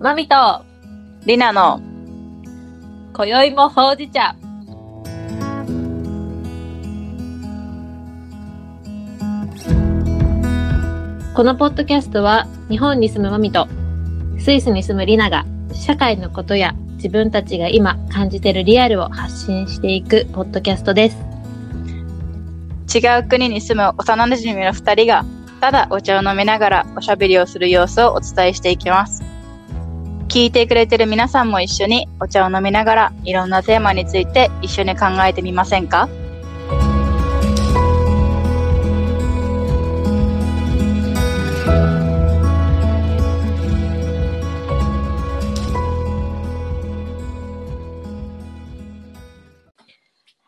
マミと、りなの今宵もほうじ茶。このポッドキャストは、日本に住むマミと、スイスに住むリナが、社会のことや自分たちが今感じているリアルを発信していくポッドキャストです。違う国に住む幼馴染の2人がただお茶を飲みながらおしゃべりをする様子をお伝えしていきます聞いてくれてる皆さんも一緒にお茶を飲みながらいろんなテーマについて一緒に考えてみませんか？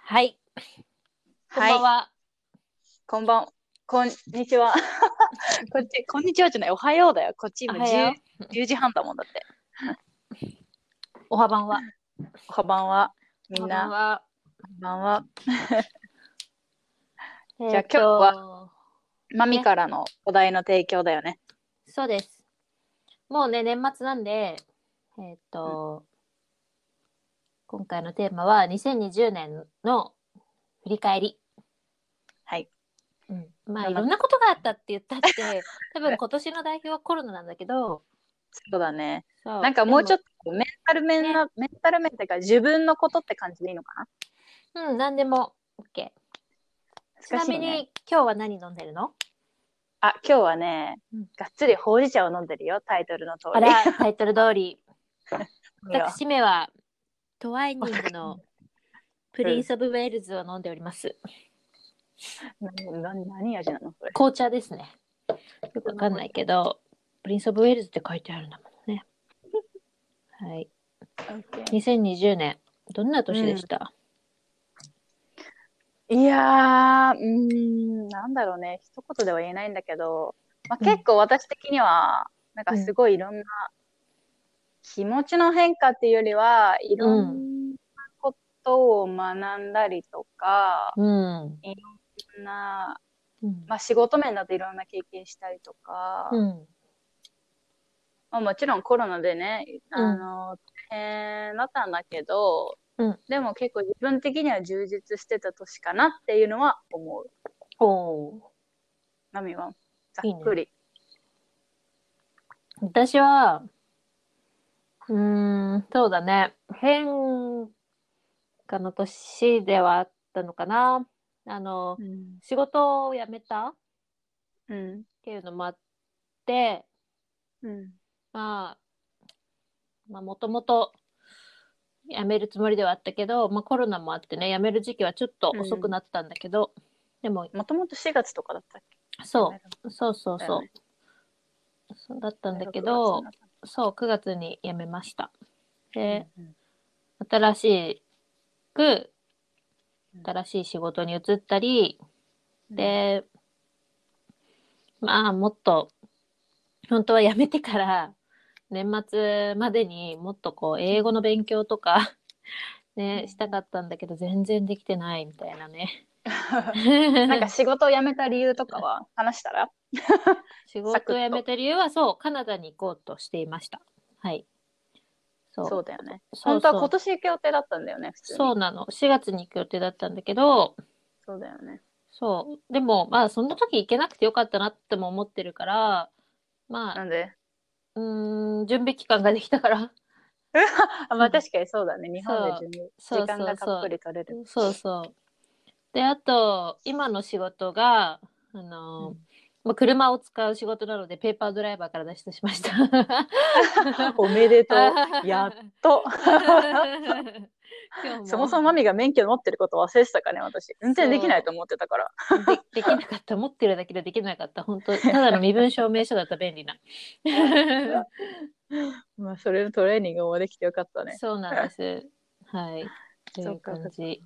はい。こんばんは。こんばんこんにちは。こっちこんにちはじゃない。おはようだよ。こっち今おはよ 10, 10時半だもんだっておはばんは。おはばんはみんおはばんなは。こんばんはじ じゃあ今日はマミからのお題の提供だよねそうです。もうね、年末なんで、えっ、と、今回のテーマは2020年の振り返り。はい。うん、まあ、いろんなことがあったって言ったって、多分今年の代表はコロナなんだけど、そうだねなんかもうちょっでとメンタル面な、メンタル面っていうか自分のことって感じでいいのかな？もうん、なんでも OK。ちなみ難しいねに、今日は何飲んでるの？あ、今日はね、うんがっつりほうじ茶を飲んでるよ、タイトルの通り。あら、タイトル通り。私めは、トワイニングのプリンス・オブ・ウェールズを飲んでおります。なな何味なの。紅茶ですね。よくわかんないけど、プリンス・オブ・ウェールズって書いてあるんだもんね。はい。2020年、どんな年でした、いやー、うーん、なんだろうね、一言では言えないんだけど、まあ、うん結構私的には、なんかすごいいろんな気持ちの変化っていうよりは、いろんなことを学んだりとか、うん。いろんな、うん。まあ、仕事面だといろんな経験したりとか、うん。まあ、もちろんコロナでね、あの、大変だったんだけど、うんでも結構自分的には充実してた年かなっていうのは思う。おーナミは？ざっくり。私は、うーん、そうだね。変化の年ではあったのかな。あの、うん。仕事を辞めたっうん。ていうのもあって、うん。まあ、まあ、もともと辞めるつもりではあったけど、まあ、コロナもあってね、辞める時期はちょっと遅くなったんだけど、でも、もともと4月とかだったっけ？そう、そうそうそう。ね。そうだったんだけど、そう、9月に辞めました。で、うん新しくうん。新しい仕事に移ったり、で、まあもっと本当は辞めてから年末までにもっとこう英語の勉強とか ねしたかったんだけど全然できてないみたいなね。なんか仕事を辞めた理由とかは 話したら？仕事を辞めた理由はそうカナダに行こうとしていました。はい。そうそうだよね。本当は今年行く予定だったんだよね。そうなの4月に行く予定だったんだけどそうだよね。そう。でも、まあ、そんな時行けなくてよかったなっても思ってるから、まあ、なんで？うーん、準備期間ができたから。あまあ確かにそうだね。日本で準備時間がたっぷり取れる。そうそう。で、あと、今の仕事が、あの、うんまあ、車を使う仕事なので、ペーパードライバーから脱出しました。おめでとう。やっと。そもそもマミが免許持ってること忘れてたかね、私。運転できないと思ってたから。でできなかった。持ってるだけでできなかった。本当 ただの身分証明書だった便利な。まあ、それのトレーニングもできてよかったね。そうなんです。はい。といそう感じ。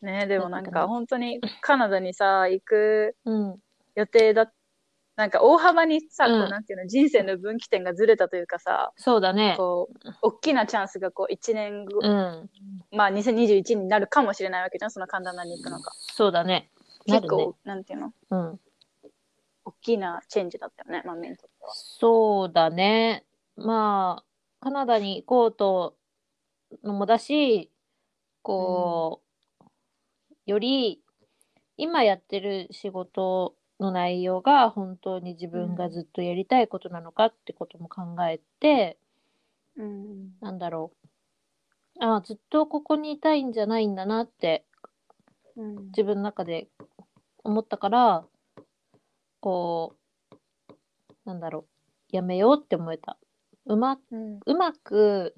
ねでもなんか本当にカナダにさ、行くうん。予定だなんか大幅にさ、うんこうなんていうの、人生の分岐点がずれたというかさ、そうだね。こう、大きなチャンスがこう1年後、うん。まあ2021になるかもしれないわけじゃん、そのカナダに行くのが。そうだね。結構、。なんていうの、うん。大きなチェンジだったよね、マミにとっては。そうだね。まあ、カナダに行こうとのもだし、こう、より今やってる仕事の内容が本当に自分がずっとやりたいことなのかってことも考えて、うん。なんだろう。ああ、ずっとここにいたいんじゃないんだなってうん。自分の中で思ったから、こう、なんだろう。やめようって思えた。うまうん。うまく、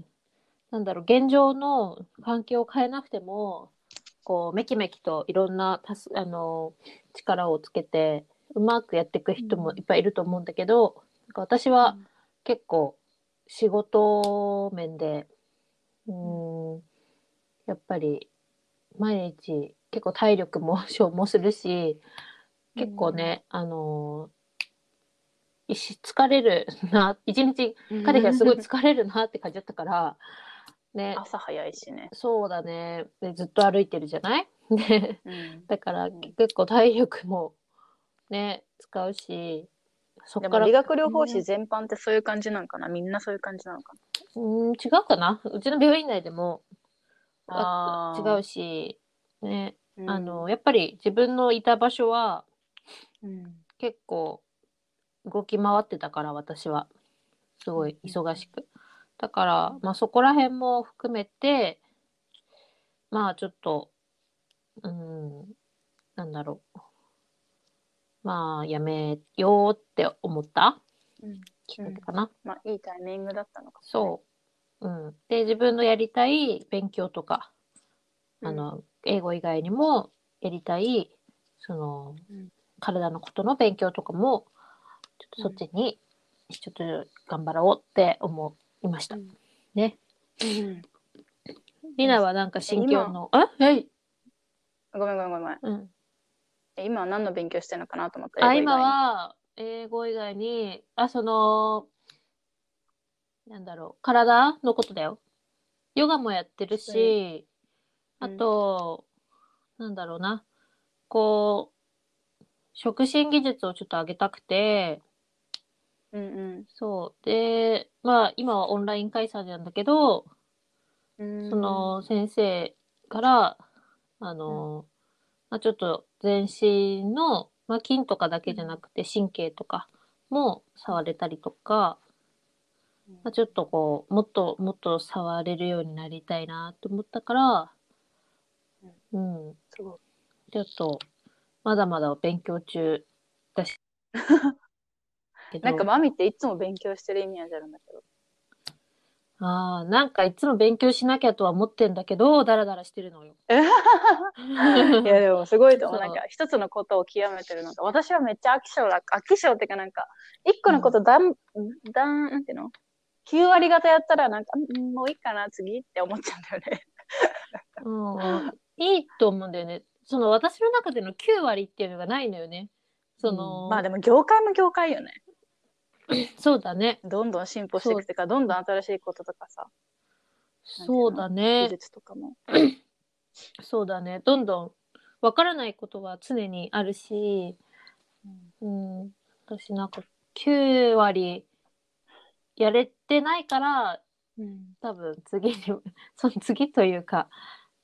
なんだろう、現状の環境を変えなくても、こう、めきめきといろんなたす、あの、力をつけて、うまくやっていく人もいっぱいいると思うんだけど、なんか私は結構仕事面で、うーん、やっぱり毎日結構体力も消耗するし、結構ね、あの、疲れるな、一日彼がすごい疲れるなって感じだったから、ね、朝早いしね。そうだね。で、ずっと歩いてるじゃない？で、うん。だからうん。結構体力もね、使うし、そっから、理学療法士全般ってそういう感じなのかな？みんなそういう感じなのかうん、違うかな？うちの病院内でも。な違うし、ね、うん。あの、やっぱり自分のいた場所はうん。結構動き回ってたから、私は。すごい忙しく。だから、まあそこら辺も含めて、まあちょっと、うん、なんだろう。まあやめようって思った？うん。きっかけかな。まあ、いいタイミングだったのかもねそう。うん。で、自分のやりたい勉強とか、あの、英語以外にもやりたい、その、うん体のことの勉強とかも、ちょっとそっちに、ちょっと頑張ろうって思いました。うんね。うんりなはなんか心境の、あはい。ごめんごめんごめん。うん。え今は何の勉強してるのかなと思った。あ、英語以外に。今は、英語以外に、あ、その、なんだろう、体のことだよ。ヨガもやってるし、あうんと、なんだろうな、こう、触診技術をちょっと上げたくて、うんそう。で、まあ、今はオンライン開催なんだけど、うん。その先生から、あの、まあ、ちょっと全身の、まあ、筋とかだけじゃなくて神経とかも触れたりとか、うん、まあ、ちょっとこう、もっともっと触れるようになりたいなと思ったから、うん。ちょっと、まだまだ勉強中だし。なんかマミっていつも勉強してるイメージあるんだけど。ああ、なんかいつも勉強しなきゃとは思ってんだけど、ダラダラしてるのよ。いやでもすごいと思う。そうなんか一つのことを極めてるのが、私はめっちゃ飽き性だ。飽き性っていうかなんか、一個のことだん、だん、なんていうの ?9 割方やったらなんか、んもういいかな、次って思っちゃうんだよね。うん、いいと思うんだよね。その私の中での9割っていうのがないのよね。その、まあでも業界も業界よね。そうだね。どんどん進歩していくっていうか、どんどん新しいこととかさ、そうだ技ね。術とかも。そうだね。どんどんわからないことは常にあるし、うん、私なんか9割やれてないから、うん多分次に、その次というか、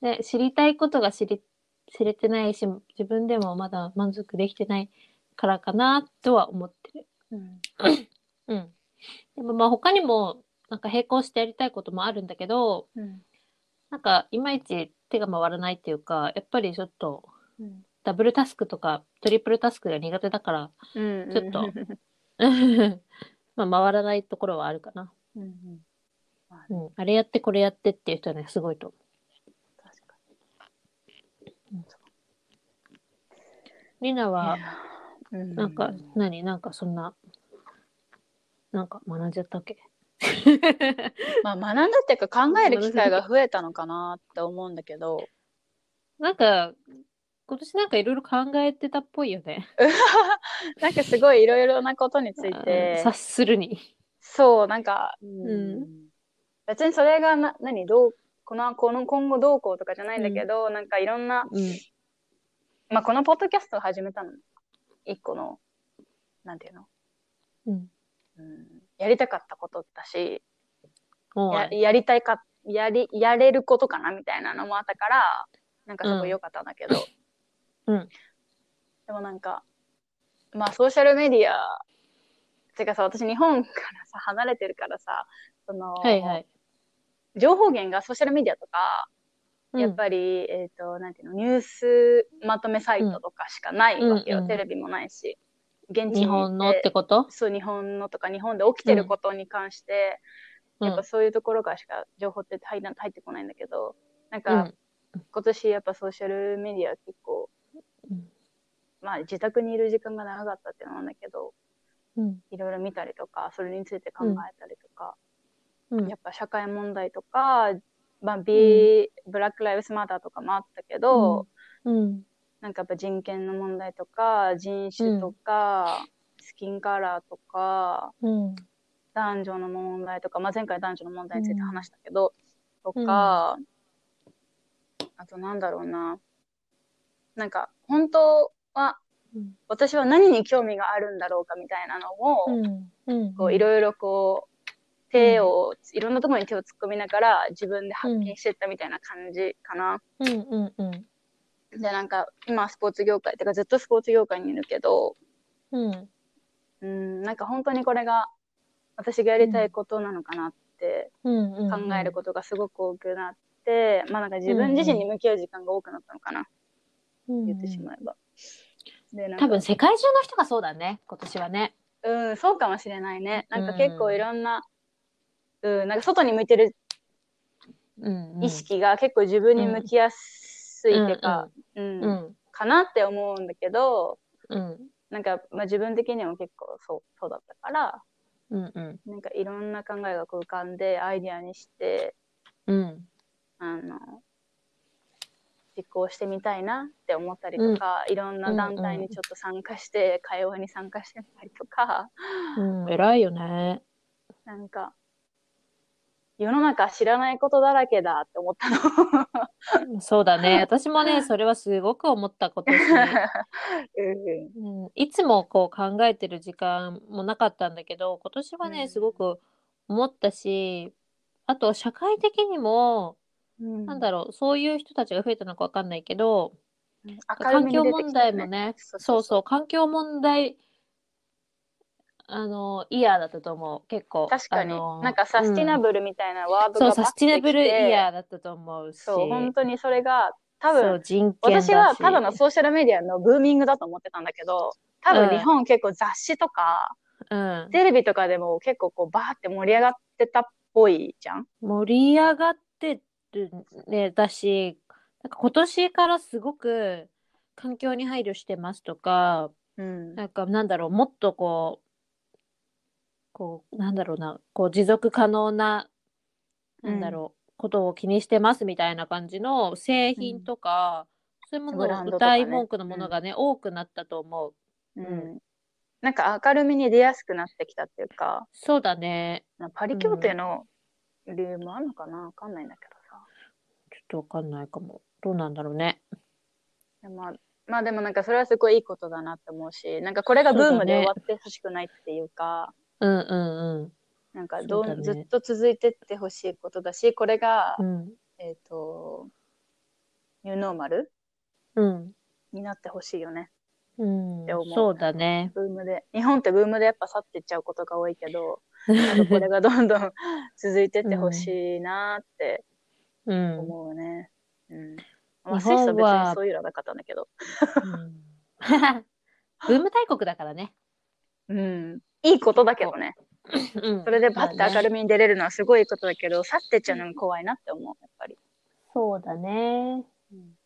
ね、知りたいことが知り、知れてないし、自分でもまだ満足できてないからかなとは思ってる。うん うん。でもまあ他にも、なんか並行してやりたいこともあるんだけど、うんなんかいまいち手が回らないっていうか、やっぱりちょっとうんダブルタスクとかトリプルタスクが苦手だから、うん。ちょっと。まあ回らないところはあるかな。うんうん。まあれやってこれやってっていう人はね、すごいと思う。りなは、なんか、何？なんかそんな、なんか学んじゃったっけ？まあ学んだっていうか考える機会が増えたのかなって思うんだけど、なんか、今年なんかいろいろ考えてたっぽいよね。なんかすごいいろいろなことについうんて察、するに。そう、なんか、ん。別にそれがな、何、どう、この、この今後どうこうとかじゃないんだけど、なんかいろんな、うん。まあこのポッドキャストを始めたの、一個の、なんていうの？うん。うん、やりたかったことだし、おややりたいか、やり、やれることかなみたいなのもあったから、なんかすごい良かったんだけど。うんでもなんか、まあソーシャルメディア、てかさ、私日本からさ、離れてるからさ、その、はいはい。情報源がソーシャルメディアとか、うんやっぱり、えっ、と、なんていうの、ニュースまとめサイトとかしかないわけよ。うんうんテレビもないし。現地に日行本のってこと？そう、日本のとか、日本で起きてることに関して、うん。やっぱそういうところからしか情報って入ら入ってこないんだけど、なんか、うん。今年やっぱソーシャルメディア結構、うん。まあ自宅にいる時間が長かったっていうのなんだけど、うん。いろいろ見たりとか、それについて考えたりとか、うん。やっぱ社会問題とか、まあ、ビブラック・ライブスマターとかもあったけど、うんなんかやっぱ人権の問題とか、人種とか、スキンカラーとか、うん男女の問題とか、まあ、前回男女の問題について話したけど、とか、あとなんだろうな。なんか、本当は、うん私は何に興味があるんだろうかみたいなのを、いろいろこう、手を、いろんなところに手を突っ込みながら自分で発見していったみたいな感じかな。うん。うん。うんで、なんか、今スポーツ業界、てかずっとスポーツ業界にいるけど、うん。うん、なんか本当にこれが私がやりたいことなのかなって考えることがすごく多くなって、まあなんか自分自身に向き合う時間が多くなったのかな、うん言ってしまえば。で、なんか多分世界中の人がそうだね今年はね。うん、そうかもしれないね。なんか結構いろんな、うん、なんか外に向いてる意識が結構自分に向きやすていうか、うんうん。かなって思うんだけど、うん。なんか、まあ、自分的にも結構そうそうだったから、うんうん。なんかいろんな考えが浮かんでアイディアにして、うん。あの、実行してみたいなって思ったりとか、いろんな団体にちょっと参加して、会話に参加してみたりとか、うん。偉いよね。なんか、世の中知らないことだらけだって思ったの。そうだね。私もねそれはすごく思った今年 うんうん、いつもこう考えてる時間もなかったんだけど今年はね、うん。すごく思ったしあと社会的にも、うん。なんだろうそういう人たちが増えたのかわかんないけど、環境問題もね。そうそう環境問題あのイヤーだったと思う。結構確かに、あのなんかサスティナル、ブルみたいなワーうん。そうサスティナブルイヤーだったと思うし。そう、本当にそれが、多そ分私はただのソーシャルメディアのブーミングだと思ってたんだけど、多分うん。日本結構雑誌とか、うん、テレビとかでも結構こうバーって盛り上がってたっぽいじゃん。盛り上がってるねだしなんか今年からすごく環境に配慮してますとかうん。なんかなんだろうもっとこうこうなんだろうなこう持続可能ななんだろう、ことを気にしてますみたいな感じの製品とか、そういうものを歌い文句のものがね、多くなったと思う。う。うんなんか明るみに出やすくなってきたっていうか、そうだね。まあパリ協定の理由もあるのかな？わかんないんだけどさ。ちょっとわかんないかも。どうなんだろうね。でもまあ、まあでもなんかそれはすごいいいことだなって思うし、なんかこれがブームで終わってほしくないっていうか、うんうんなんかどうねずっと続いてってほしいことだし、これが、うん。えっ、と、ニューノーマルうん。になってほしいよね。うん。って思うそうだね。ブームで。日本ってブームでやっぱ去ってっちゃうことが多いけど、なんかこれがどんどん 続いてってほしいなってうん。思うね。うん。まあ、スイスは別にそういうのなかったんだけど。うん ブーム大国だからね。うん。いいことだけどね。うんそれでバッて明るみ。みに出れるのはすごいことだけど、去ってっちゃうのが怖いなって思う、やっぱり。そうだね。うん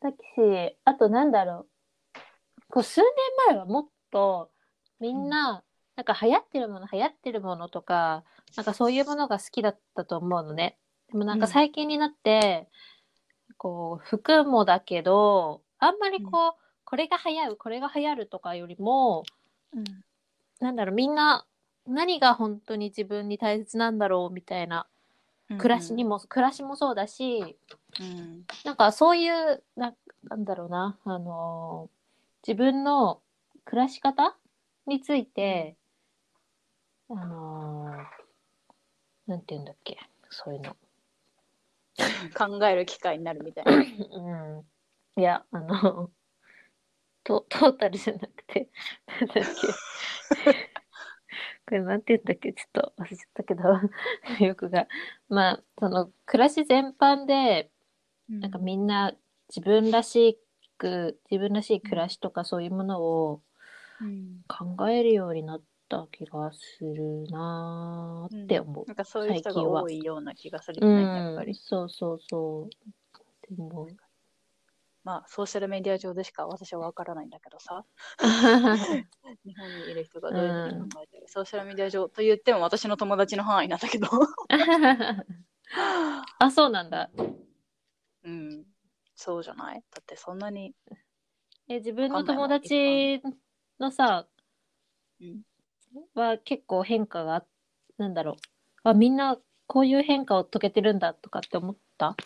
だし、あとなんだろう。こう数年前はもっとみんな、なんか流行ってるもの流行ってるものとか、なんかそういうものが好きだったと思うのね。でもなんかうん最近になって、こう服もだけど、あんまりこう、これが流行る、これが流行るとかよりも、なんだろう、みんな何が本当に自分に大切なんだろうみたいな、暮らしにも、暮らしもそうだし、うん。なんかそういうな、なんだろうな、あのー自分の暮らし方について、あのーなんて言うんだっけ、そういうの。考える機会になるみたいな。うん。いや、あの、トトータルじゃなくて、なんだっけ。これなんて言うんだっけ？ちょっと忘れちゃったけど、よくが。まあ、その、暮らし全般で、なんかみんな自分らしく、自分らしい暮らしとかそういうものをうん考えるようになった気がするなーって思う。なんかそういう人が多いような気がするうよね、やっぱん、り。そうそうそう。でも、まあ、ソーシャルメディア上でしか私はわからないんだけどさ、日本にいる人がどういうふうに考えてる、ソーシャルメディア上と言っても私の友達の範囲なんだけど、あ、そうなんだ。うん、そうじゃない？だってそんなに、え、自分の友達のさ、うん、は結構変化があ、なんだろう。あ、みんなこういう変化を遂げてるんだとかって思った？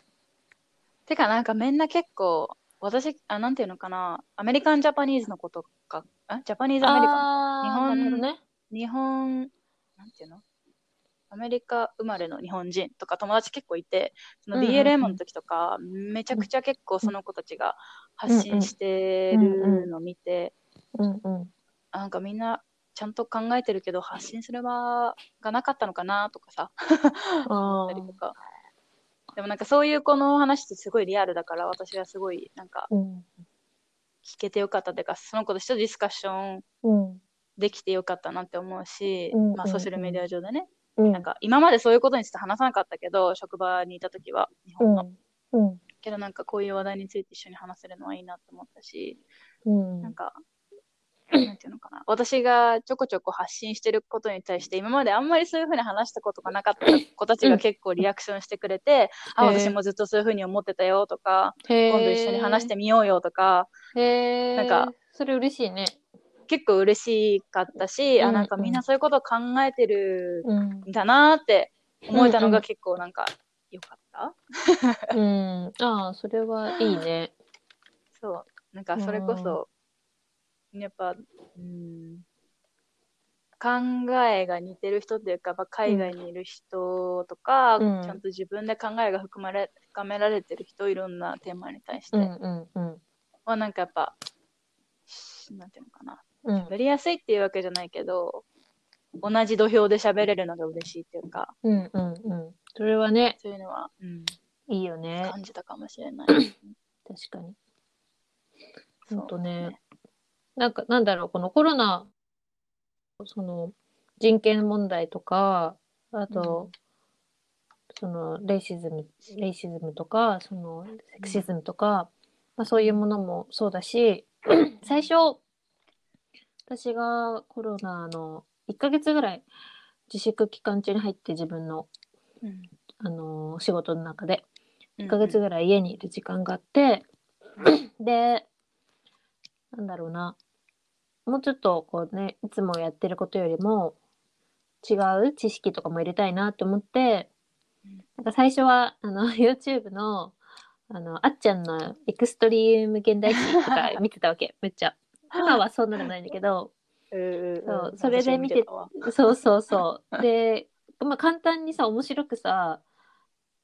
てかなんかみんな結構、私、あ、なんていうのかな、アメリカンジャパニーズのことか、あ？ジャパニーズアメリカ。ン日本ね。日本、なんていうの？アメリカ生まれの日本人とか友達結構いて、その BLM の時とか、めちゃくちゃ結構その子たちが発信してるのを見て、なんかみんなちゃんと考えてるけど発信する場がなかったのかなとかさ、あ たりとか。でもなんかそういう子の話ってすごいリアルだから私はすごいなんかうん。聞けてよかったというか、その子としてディスカッションうん。できてよかったなって思うし、うんまあソーシャルメディア上でね、うん。なんか今までそういうことについて話さなかったけど、職場にいた時は、日本の。うん。うん。けどなんかこういう話題について一緒に話せるのはいいなと思ったし、うん。なんか、なんていうのかな。私がちょこちょこ発信してることに対して、今まであんまりそういうふうに話したことがなかった子たちが結構リアクションしてくれて、あ、へー私もずっとそういうふうに思ってたよとか、今度一緒に話してみようよとか。なんか、それ嬉しいね。結構嬉しかったし、あ、うんなんかみんなそういうことを考えてるうん。んだなって思えたのうんうんが結構なんか良かった。うん。ああ、それはいいね。そう。なんかそれこそ、やっぱ、うん、考えが似てる人っていうか、やっぱ海外にいる人とか、うんちゃんと自分で考えが含まれ、深められてる人、いろんなテーマに対して、うんうんうん。はなんかやっぱ、なんていうのかな。うん。喋りやすいっていうわけじゃないけど、同じ土俵で喋れるのが嬉しいっていうか、うんうんうん。それはね、そういうのは、うん、いいよね。感じたかもしれない。確かに。そうほんとね。なんか、なんだろう、このコロナ、その、人権問題とか、あと、その、レイシズム、レイシズムとか、その、セクシズムとか、まあそういうものもそうだし、最初、私がコロナの1ヶ月ぐらい自粛期間中に入って自分の、うん。あのー仕事の中で、うん1ヶ月ぐらい家にいる時間があって、で、なんだろうな、もうちょっとこうね、いつもやってることよりも違う知識とかも入れたいなって思ってうん、なんか最初はあの YouTube のあの、あっちゃんのエクストリーム現代史とか 見てたわけ、めっちゃ。今はそんなのないんだけど、うんそうそれで見てそうそうそう。で、まあ簡単にさ、面白くさ、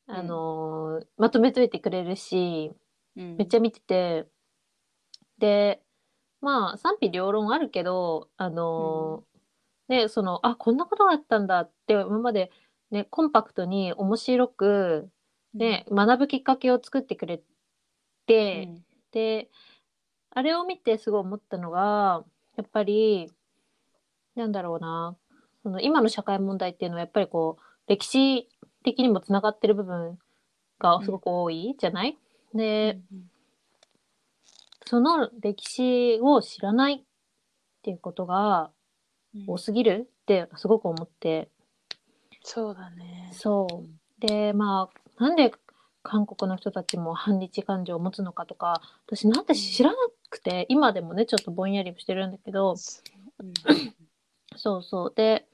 あのーまとめといてくれるし、うん。めっちゃ見てて、で、まあ賛否両論あるけど、あのーね、その、あ、こんなことがあったんだって、今までね、コンパクトに面白く、ね、学ぶきっかけを作ってくれて、で、あれを見てすごい思ったのが、やっぱり、なんだろうな、その今の社会問題っていうのはやっぱりこう、歴史的にもつながってる部分がすごく多いじゃない、で、その歴史を知らないっていうことが多すぎる？ってすごく思って、そうだね。そう。で、まあ、なんで韓国の人たちも反日感情を持つのかとか、私なんて知らなくて、今でもね、ちょっとぼんやりしてるんだけど、そう。そう。で、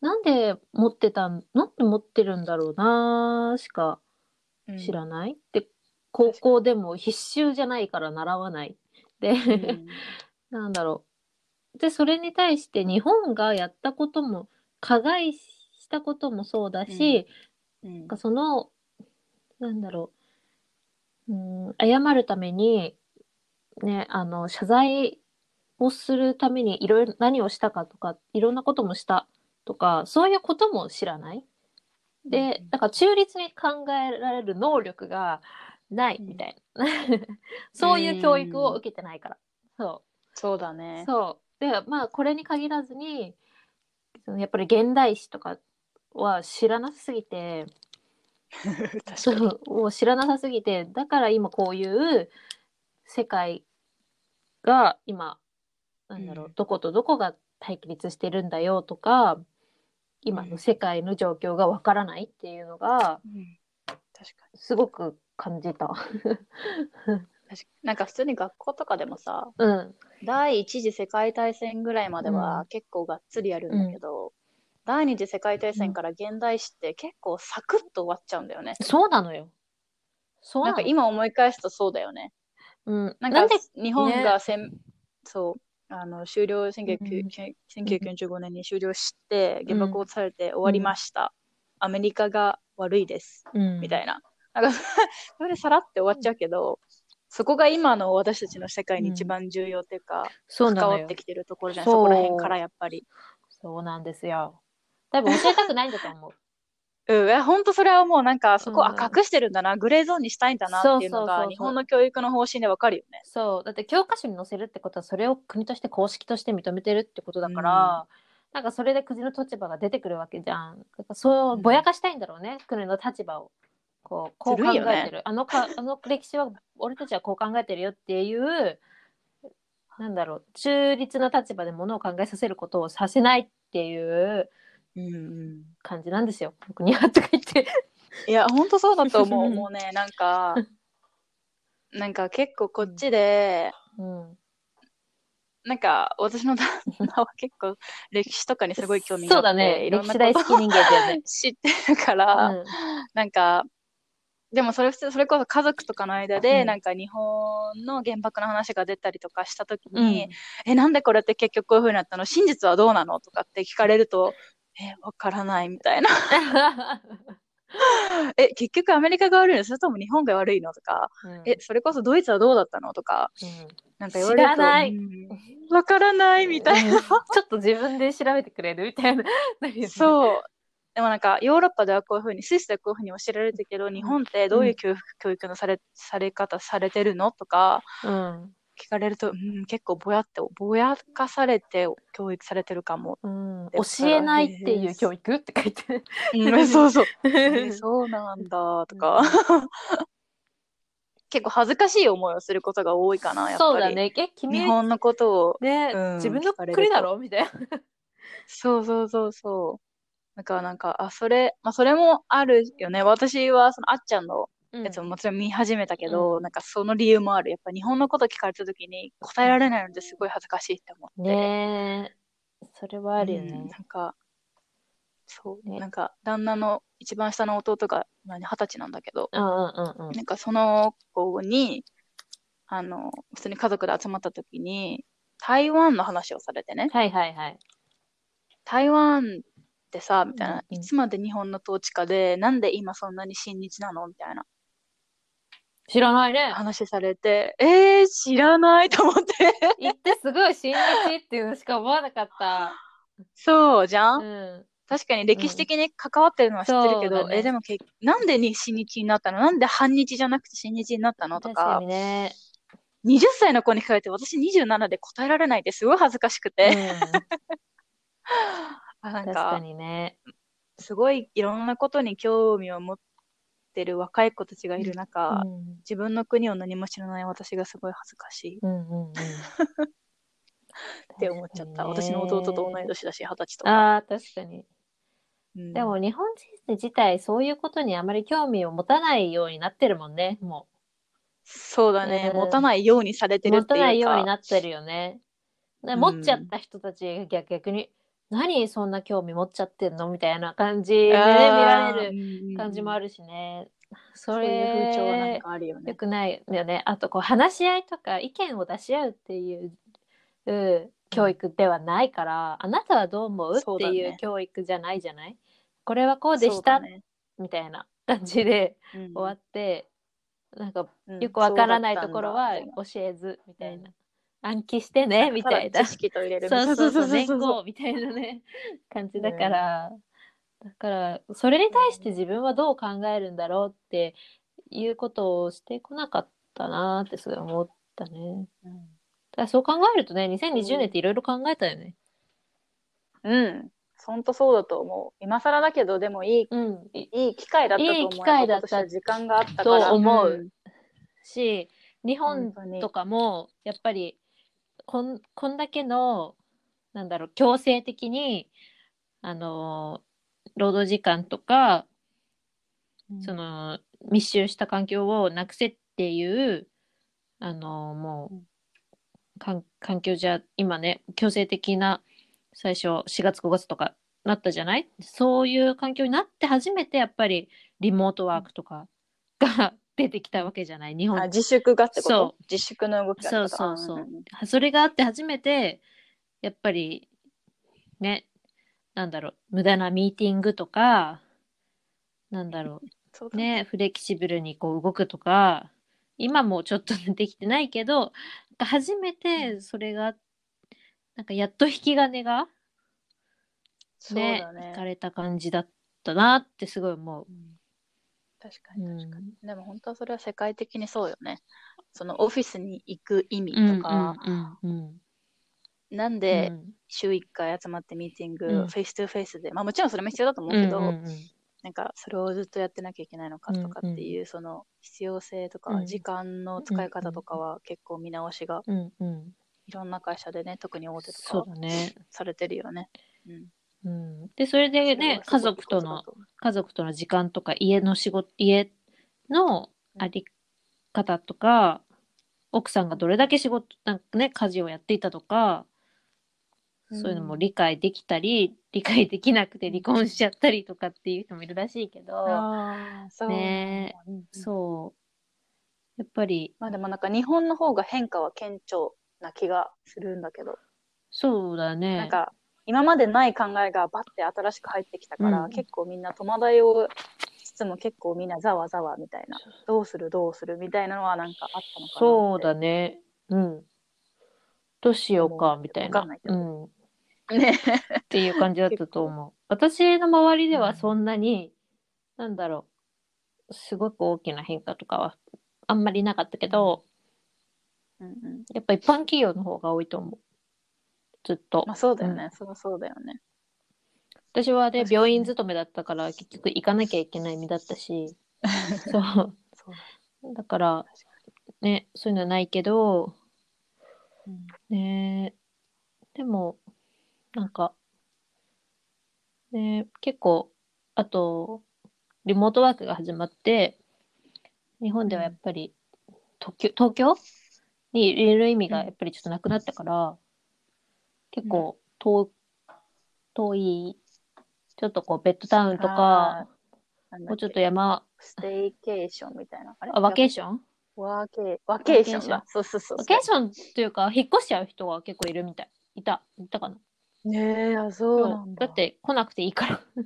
なんで持ってたん、なんで持ってるんだろうなーしか知らない、で、高校でも必修じゃないから習わない。で、なんだろう。で、それに対して日本がやったことも加害したこともそうだし、うん。なんかそのなんだろう、うん、謝るためにねあの謝罪をするためにいろいろ何をしたかとかいろんなこともしたとかそういうことも知らない。でだから中立に考えられる能力がないみたいな、そういう教育を受けてないから、そそうだうね。そう。でまあこれに限らずにそのやっぱり現代史とかは知らなさすぎて 確かに。もう知らなさすぎてだから今こういう世界が今なんだろう、うん。どことどこが対立してるんだよとか今の世界の状況がわからないっていうのがうん。確かに。すごく感じた。なんか普通に学校とかでもさ、うん、第一次世界大戦ぐらいまでうはん結構がっつりやるんだけど、第二次世界大戦から現代史って結構サクッと終わっちゃうんだよね。そうなのよ。そうなんか今思い返すとそうだよね。うん、なんか日本がせん、そう、あの終了、1909うん1945年に終了して、原爆をされて終わりました。アメリカが悪いです。うん、みたいな。なんか、それでさらって終わっちゃうけど、そこが今の私たちの世界に一番重要っていうか、そうなのよ関わって。きてるところじゃない、そこら辺からやっぱり。そうなんですよ。多分教えたくないんだと思う。うん、え、ほんとそれはもうなんか、そこ、うんあ、隠してるんだな、グレーゾーンにしたいんだなっていうのが、日本の教育の方針でわかるよね。そうだって教科書に載せるってことはそれを国として公式として認めてるってことだから、なんかそれで国の立場が出てくるわけじゃん。そううんぼやかしたいんだろうね、国の立場を。こうこう考えてる、あのかあの歴史は俺たちはこう考えてるよっていうなんだろう中立な立場でものを考えさせることをさせないっていううんうん。感じなんですよ。僕にはとか言って。いや、ほんとそうだと思う。もうね、なんか、なんか結構こっちで、うん、なんか私の旦那は結構歴史とかにすごい興味があって、そうだねいろんな歴史大好き人間だよね。知ってるから、うんなんか、でもそれそれこそ家族とかの間で、うん。なんか日本の原爆の話が出たりとかしたときうん。に、え、なんでこれって結局こういう風になったの？真実はどうなの？とかって聞かれると、え、わからないみたいな。え、結局アメリカが悪いの？それとも日本が悪いの？とか、うん。え、それこそドイツはどうだったの？とか、うん。なんか言われると、知らない。うん。わからないみたいな。うん。ちょっと自分で調べてくれる？みたいな。そう。でもなんか、ヨーロッパではこういうふうに、スイスではこういうふうに教えられてるけど、日本ってどういう教育,、教育のされ、され方されてるのとか、うん聞かれると、うん、結構ぼやって、ぼやかされて教育されてるかも。うん、教えないっていう教育って書いてうん、そうそう。えーる。そうなんだ、とか。結構恥ずかしい思いをすることが多いかな、やっぱり。そうだね。え、君日本のことを。ね、うん自分の国だろみたいな。そうそうそうそう。だからなんか、あ、それ、まあそれもあるよね。私はそのあっちゃんのやつももちろん見始めたけど、うんなんかその理由もある。やっぱ日本のこと聞かれた時に答えられないのですごい恥ずかしいって思って。ねえ、それはあるようんねな。んか、そう、ねなんか旦那の一番下の弟が何二十歳なんだけど、うんうんうんうん。なんかその子に、あの、普通に家族で集まった時に、台湾の話をされてね。はいはいはい。台湾ってさ、みたいな、うんいつまで日本の統治下で、なんで今そんなに親日なの？みたいな。知らないね。話されて、えー、知らないと思って。行ってすごい親日っていうのしか思わなかった。そうじゃん、うん。確かに歴史的に関わってるのは知ってるけど、そうだね。え、でもけ、なんでに親日になったの？なんで反日じゃなくて親日になったの？と確かね。20歳の子に聞かれて私27で答えられないってすごい恥ずかしくうて、ん、あ なん確かか、にね。すごいいろんなことに興味を持ってる若い子たちがいる中、うん自分の国を何も知らない私がすごい恥ずかしいっうんうんうん。て思っちゃった。私の弟と同い年だし、二十歳とか。ああ、確かに。うんでも日本人自体そういうことにあまり興味を持たないようになってるもんね、もそうだね、うん持たないようにされてう。るっていうか。持たないようになってるよね。持っちゃった人たちが逆逆に、何そんな興味持っちゃってんの？みたいな感じでね、見られる感じもある。るしね。そそういう風潮はなんれ、かあるよね。よくないよね。あと、こう、話し合いとか意見を出し合うっていう、うん、教育ではないから、あなたはどう思う？っていう教育じゃないじゃない？これはこうでした、ね。みたいな感じでうん。終わって、なんかうん。よくわからないところは教えずみたいな、暗記してねみたいな。知識と入れるそうそうそう年号みたいなね感じだから、だからそれに対して自分はどう考えるんだろうっていうことをしてこなかったなってすごい思ったね。うん。だそう考えるとね2020年っていろいろ考えたよね。うん。本当そうだと思う。今更だけど、でもいい、うん、いいい機会だったと思う。いい機会だった時間があったから。と思う。うん。し日本とかもやっぱりこんこんだけのなんだろう強制的にあの労働時間とかその密集した環境をなくせっていうあのもう環境じゃ今ね強制的な最初4月5月とかなったじゃない？そういう環境になって初めてやっぱりリモートワークとかが出てきたわけじゃない日本。あ自粛がってこそと自粛の動きだったそうそうそう。それがあって初めてやっぱりねなんだろう無駄なミーティングとかなんだろ そううね。フレキシブルにこう動くとか今もちょっとできてないけど初めてそれがなんかやっと引き金がそうね。だね引かれた感じだったなってすごい思う。うん確かうんに確かに。でも本当はそれは世界的にそうよね。そのオフィスに行く意味うんとか、うんうん。なんうでん。週1回集まってミーティング、うん。 face to face で、まあもちろんそれも必要だと思うけど、うんうんうん。なんかそれをずっとやってなきゃいけないのかとかっていう、その必要性とか、うん。時間の使い方とかは結構見直しがうんうん。いろんな会社でね、特に大手とか。されてるよね。うん。うん、でそれでね家族との家族との。時間とか家の仕事家のあり方とか、奥さんがどれだけ仕事なんかね家事をやっていたとか、そういうのも理解できたり理解できなくて離婚しちゃったりとかっていう人もいるらしいけど、そう。ねうんうん。そう。やっぱりまあでもなんか日本の方が変化は顕著な気がするんだけど、そうだね。なんか今までない考えがバッて新しく入ってきたから、うん結構みんな戸惑いをしつつも結構みんなざわざわみたいな、どうするどうするみたいなのはなんかあったのかな。そうだね。うん。どうしようかみたいな。うん。ね。っていう感じだったと思う。私の周りではそんなに、なんだろう、すごく大きな変化とかはあんまりなかったけど、うんうん。やっぱ一般企業の方が多いと思う。ずっと。まあそうだよね。うんそりゃそうだよね。私はね、病院勤めだったから結局行かなきゃいけない身だったし、そう。そうだから、ね、そういうのはないけど、うんねでも、なんか、ね結構、あと、リモートワークが始まって、日本ではやっぱり、東京東京にいる意味がやっぱりちょっとなくなったから、結構遠、遠い、ちょっとこう、ベッドタウンとか、もうちょっと山、ステイケーションみたいな？あれ？あワケーシションワーケー、ワケーションワケーションだ。そうそうそうそう。ワケーションっていうか、引っ越しちゃう人が結構いるみたい。いた、いたかな？ねえ、あそうなんだ。だって来なくていいから。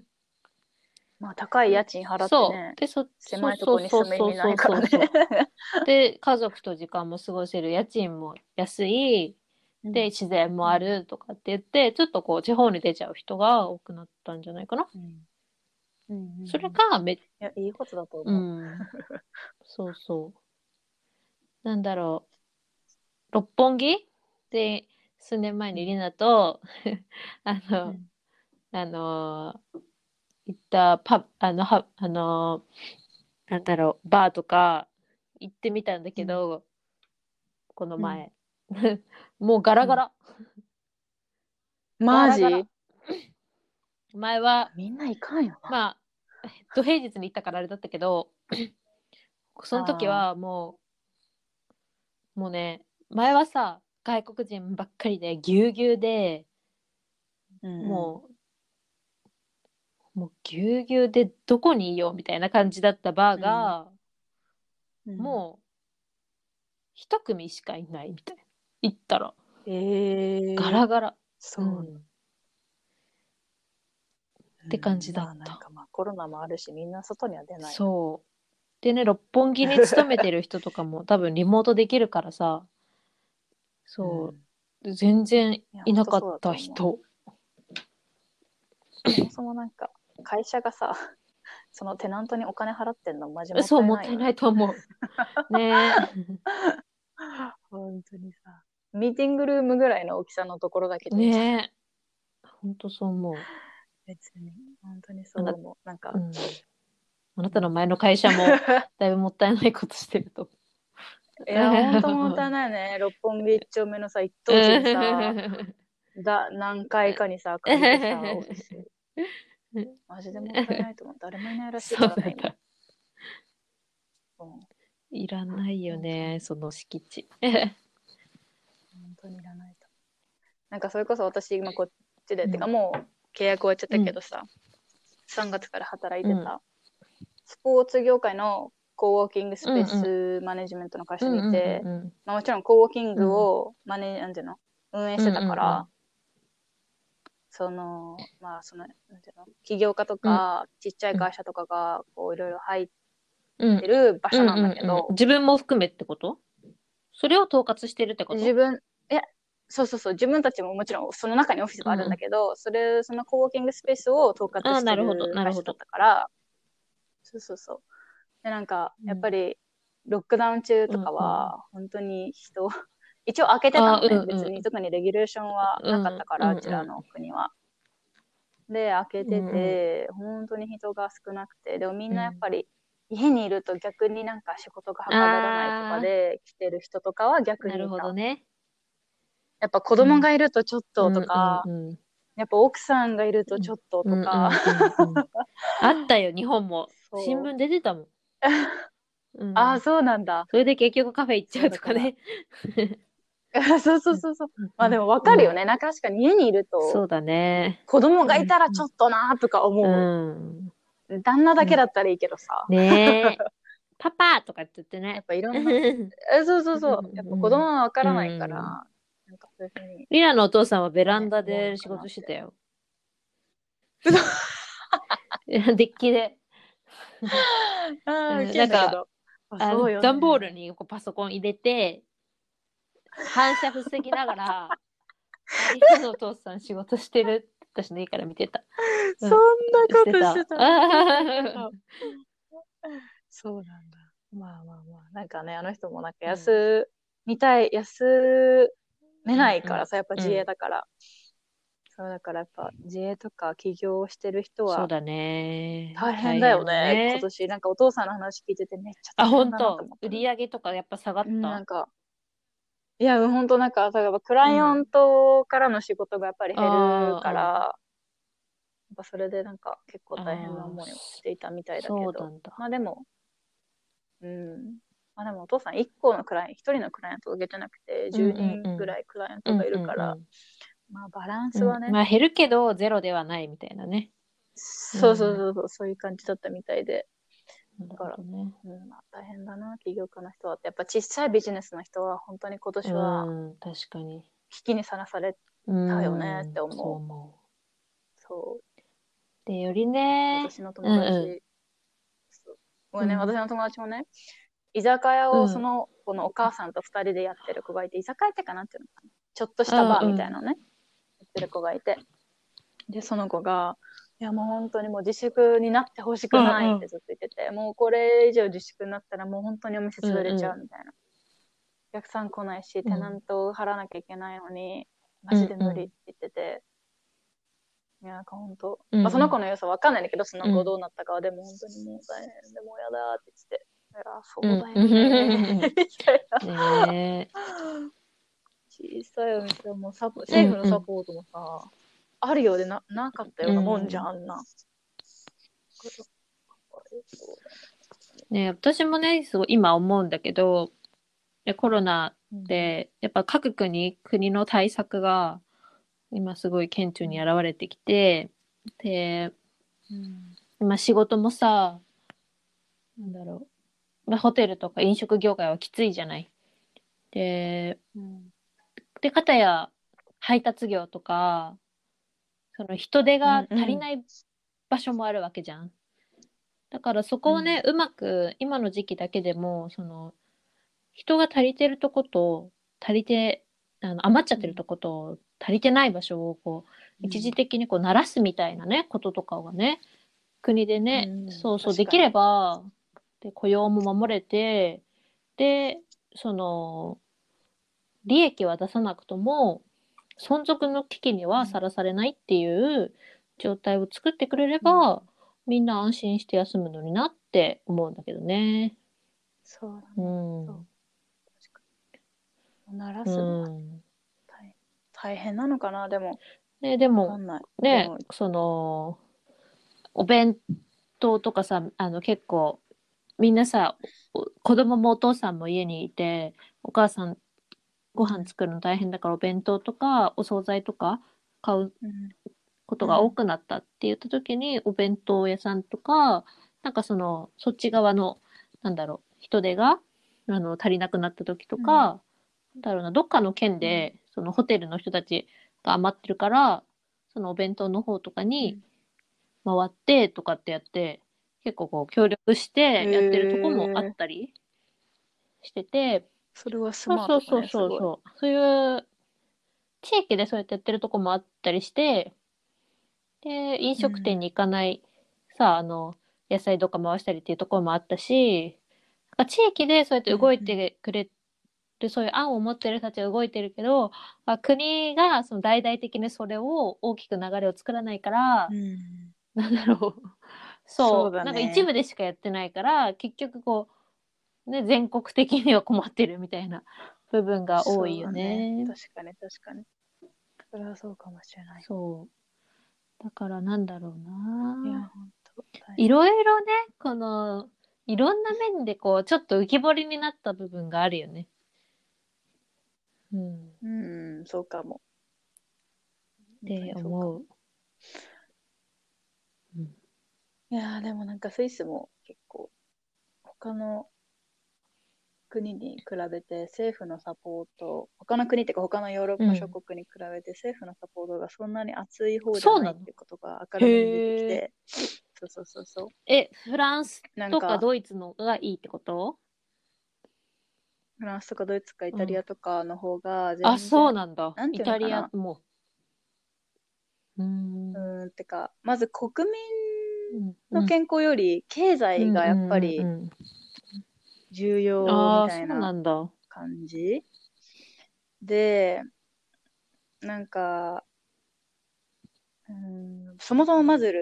まあ高い家賃払そうってね。でそ狭いとこに住む意味ないからね。そうそうそうそう で家族と時間も過ごせる家賃も安いで自然もあるとかって言ってちょっとこう地方に出ちゃう人が多くなったんじゃないかな。うん。うんうんそれがめいや、いいことだとう思う。ん。そうそう。なんだろう。六本木で数年前にリナと あの、うん。あのー行ったパあのはあのーなんだろうバーとか行ってみたんだけど、この前、もうガラガラ、マジ？ガラガラ。前はみんな行かんよな。まあ土平日に行ったからあれだったけど その時はもうもうね前はさ外国人ばっかりでぎゅうぎゅうでもう、もうぎゅうぎゅうでどこにいようみたいな感じだったバーが、うん、もう一組しかいないみたいな行ったらええガラガラ。そうう。んって感じだったまあなんかまあコロナもあるし、みんな外には出ない。そう。でね、六本木に勤めてる人とかも 多分リモートできるからさ、そう、全然いなかった人。うん。そもそもなんか、会社がさ、そのテナントにお金払ってんのマジもったいない。そう、もったいないと思う。ね 本当にさ。ミーティングルームぐらいの大きさのところだけえ。ど、ねえ。ほんとそう思う。別に、本当にそう思う。なんかう、ん。あなたの前の会社も だいぶもったいないことしてると。いや、本当もったいないね。六本木一丁目のさ、一等地にさ、だ何階かにさ、借りてさ、オフィス。マジでもったいないと思う。誰もいないらしいからね、いらないよね、その敷地。本当にいらないと。なんかそれこそ私今こっちで、うん。てかもう契約終わっちゃったけどさ、3月から働いてた、スポーツ業界のコーワーキングスペースマネジメントの会社にいて、うんうんうんまあ、もちろんコーワーキングをマネ、なんていうの運営してたから、うんうんうん。そのまあそのなんていうの起業家とか、ちっちゃい会社とかがこういろいろ入っうんてる場所なんだけど、うんうんうん。自分も含めってこと？それを統括してるってこと？自分、いや、そうそうそう、自分たちももちろんその中にオフィスがあるんだけど、それ、そのコーワーキングスペースを統括してる会社だったから、そうそうそう。で、なんか、やっぱり、ロックダウン中とかは、本当に人、一応開けてたのね、あうんうん別に特にレギュレーションはなかったから、うんうちらの国は。で、開けてて、本当に人が少なくて、でもみんなやっぱり、家にいると逆になんか仕事がはかどらないとかで来てる人とかは逆にないるほたどね。やっぱ子供がいるとちょっととか、うんうんうんやっぱ奥さんがいるとちょっととか、うんうんうんうん あったよ、日本も。新聞出てたもん。うんああ、そうなんだ。それで結局カフェ行っちゃうとかね。そう そうそうそう。まあでもわかるよね。なんか確かに家にいると、そうだね。子供がいたらちょっとなとかう思う。ん。旦那だけだったらいいけどさ。ねえ。パパとかって言ってやねっ。ぱいろんな、えそうそうそうう。んやっぱ子供はわからないから、うんなんかそういうふうに。リナのお父さんはベランダで仕事してたよ。デッキで。あうんーウケんだけどああそうよねの段ボールにこうパソコン入れて、反射防ぎながら、リナのお父さん仕事してる私の家から見てた。そんなことしてた。あ そうなんだ。まあまあまあ。なんかね、あの人もなんか休みたい、休めないからさ、やっぱ自営だから。そうだからやっぱ自営とか起業してる人はそうだね。大変だよ大変ね。今年なんかお父さんの話聞いててめっちゃあ、大本当変だなと思っ。て売り上げとかやっぱ下がった。うんなんか、いや、本当なんか、例えばクライアントからの仕事がやっぱり減るから、やっぱそれでなんか結構大変な思いをしていたみたいだけど。まあでも、うん。まあでもお父さん1個のクライアント、1人のクライアントを受けてなくて、10うんうんうん人ぐらいクライアントがいるから、うんうんまあバランうんスはね、まあ減るけどゼロではないみたいなね。そうそうそうそう、そういう感じだったみたいで、なるほどね。うん、まあ大変だな、起業家の人は。やっぱ小さいビジネスの人は本当に今年はうん、確かに。危機にさらされ、うんだよねって思う。そう思そう、う。で、よりね、私の友達、うんうそう。ごめんね、うん。私の友達もね、居酒屋をうん。その子のお母さんと二人でやってる子がいて、居酒屋ってかなんていうのかな、ちょっとしたバーみたいなのね、やってる子がいて、で、その子が、いやもう本当にもう自粛になってほしくないってずっと言ってて、もうこれ以上自粛になったらもう本当にお店潰れちゃうみたいな。お客さん来ないし、テナント払わなきゃいけないのに、マジで無理って言ってて、いや、なんか本当、まあ、その子の様子はわかんないんだけど、そのうん。後どうなったかは、でも本当にもう大変。でもうやだって言ってて、いや、そううん。だよね、みたいな。ね小さいお店はもうサポ、政府のサポートもさ、あるようでななかったようなもんじゃん、あんな。ね私もね、すごい今思うんだけど、でコロナで、やっぱ各国、国の対策が今すごい顕著に現れてきて、で、うん、今仕事もさ、なんだろう、まあ、ホテルとか飲食業界はきついじゃない。で、うん、で、かたや配達業とか、その人手が足りない場所もあるわけじゃん。だからそこをね、うまく今の時期だけでも、その、人が足りてるとこと、足りて、あの余っちゃってるとこと、足りてない場所をこう、一時的にこう、鳴らすみたいなね、こととかがね、国でね、うんそうそう、できれば、で、雇用も守れて、で、その、利益は出さなくとも、存続の危機にはさらされないっていう状態を作ってくれれば、みんな安心して休むのになって思うんだけどね。そうだね。うん。そう。鳴らうすのがん。大大変なのかなでも、ね、でも。ねその、お弁当とかさ、あの結構、みんなさ、お子供もお父さんも家にいて、お母さんご飯作るの大変だからお弁当とかお惣菜とか買ううんことが多くなったって言った時に、お弁当屋さんとか、なんかその、そっち側の、なんだろう、人手が、あの、足りなくなった時とか、なんだろうな、どっかの県で、そのホテルの人たちが余ってるから、そのお弁当の方とかに回ってとかってやって、結構こう協力してやってるとこもあったりしてて、それはスそうマートだね。そうそうそうそう。そういう地域でそうやってやってるとこもあったりして、で、飲食店に行かない、さ、あの、野菜とか回したりっていうところもあったし、なんか地域でそうやって動いてくれる、そういう案を持ってる人たちは動いてるけど、まあ、国がその大々的にそれを大きく流れを作らないから、うんなんだろう。そう。そうだねなんか一部でしかやってないから、結局こう、ね、全国的には困ってるみたいな部分が多いよね。そうだ確かに確かに。それはそうかもしれない。そう。だからなんだろういや、な。本当大変いろいろね、この、いろんな面でこう、ちょっと浮き彫りになった部分があるよね。うん。うん、そうかも。って本当にそうか思う。いやーでもなんかスイスも結構他の国に比べて政府のサポート他の国っていうか他のヨーロッパ諸国に比べて政府のサポートがそんなに熱い方じゃないっていうことが明るみに出てきてそうそうそうそう。え、フランスなんかとかドイツのがいいってこと？フランスとかドイツかイタリアとかの方が全然あ、そうなんだ。なんてイタリアも。うーん。うーんってかまず国民うんの健康より経済がやっぱりうんうんうん。重要みたいうな。感じ？で、なんか、うん、そもそもまず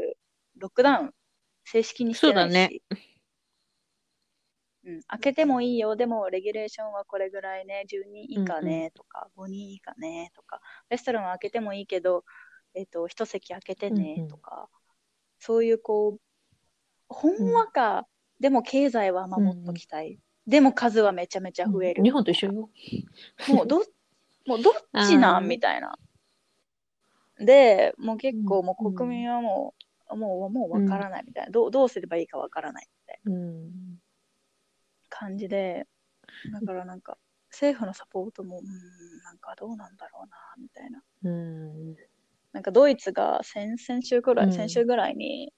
ロックダウン正式にしてないし、そうだね。うん、開けてもいいよ、でもレギュレーションはこれぐらいね、10人以下ね。とか、5人以下ね。とか、レストランは開けてもいいけど、えっと、一席開けてうんうねん。とか、そういうこう、ほんわか、でも経済は守っときたい。でも数はめちゃめちゃ増える。日本と一緒よ。もうど、もうどっちなん？みたいな。で、もう結構うんもう国民はもう、もう、もうわからないみたいな。どう、どうすればいいかわからないみたいなうん。感じで、だからなんか、政府のサポートも、うーん、なんかどうなんだろうな、みたいな。うん。なんかドイツが先、先週ぐらい、うん。先週ぐらいに、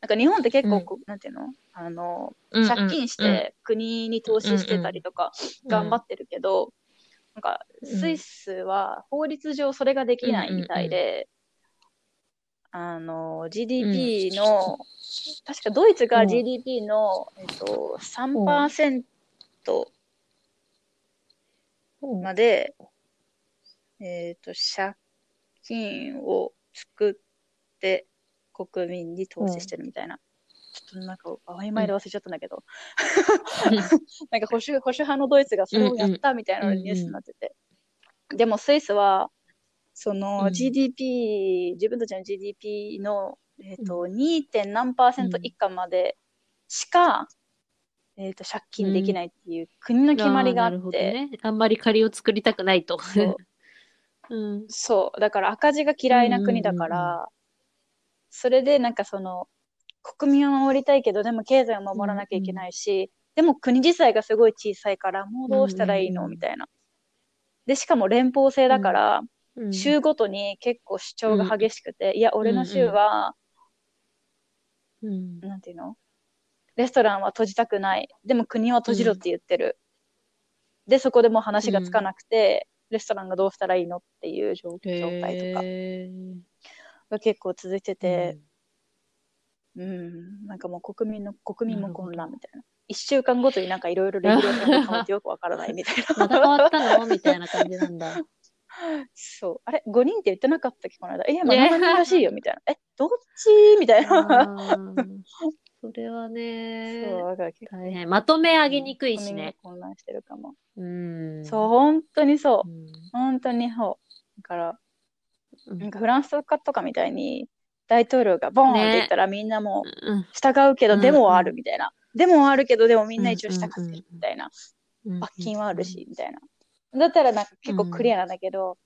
なんか日本って結構こう、なんていうの？あの、借金して国に投資してたりとか、頑張ってるけど、なんかスイスは法律上それができないみたいで、あの GDP の、確かドイツがうん。GDP の、えっと、3%うん。まで、えっと借金を作って国民に投資してるみたいな。ちょっとなんか曖昧で忘れちゃったんだけど、なんか保守保守派のドイツがそれをやったみたいなニュースになってて。でもスイスは、その GDP、自分たちの GDP の、えっと 2. 何パーセント以下までしか、えっと借金できないっていう国の決まりがあーなるほどって、ね。あんまり借りを作りたくないと。そううん。そう、だから赤字が嫌いな国だから、それでなんかその、国民を守りたいけど、でも経済を守らなきゃいけないし、でも国自体がすごい小さいから、もうどうしたらいいの？みたいな。で、しかも連邦制だから、うん。州ごとに結構主張が激しくて、いや、俺の州は、うんなんていうの？レストランは閉じたくない。でも国は閉じろって言ってる。で、そこでもう話がつかなくて、レストランがどうしたらいいのっていう状状態とかが結構続いてて、うん、なんかもう国民の、国民も混乱みたいな。一週間ごとになんかいろいろレギュレーションが変わってよくわからないみたい また変な。わったの？みたいな感じなんだ。そう。あれ ?5 人って言ってなかったっけ？この間。いや、まあね7人らしいよみたいな。え、どっち？みたいな。それはそう、ね、だから結構大変。まとめ上げにくいしね。混乱してるかも。うん。そう、本当にそうう。ん。本当にそう。だから、うんなんかフランスとかとかみたいに、大統領がボーンって言ったらみんなもううん従うけど、うんデモはあるみたいな。デモはあるけど、でもみんな一応従ってるみたいな。うん罰金はあるし、みたいな。だったらなんか結構クリアなんだけど、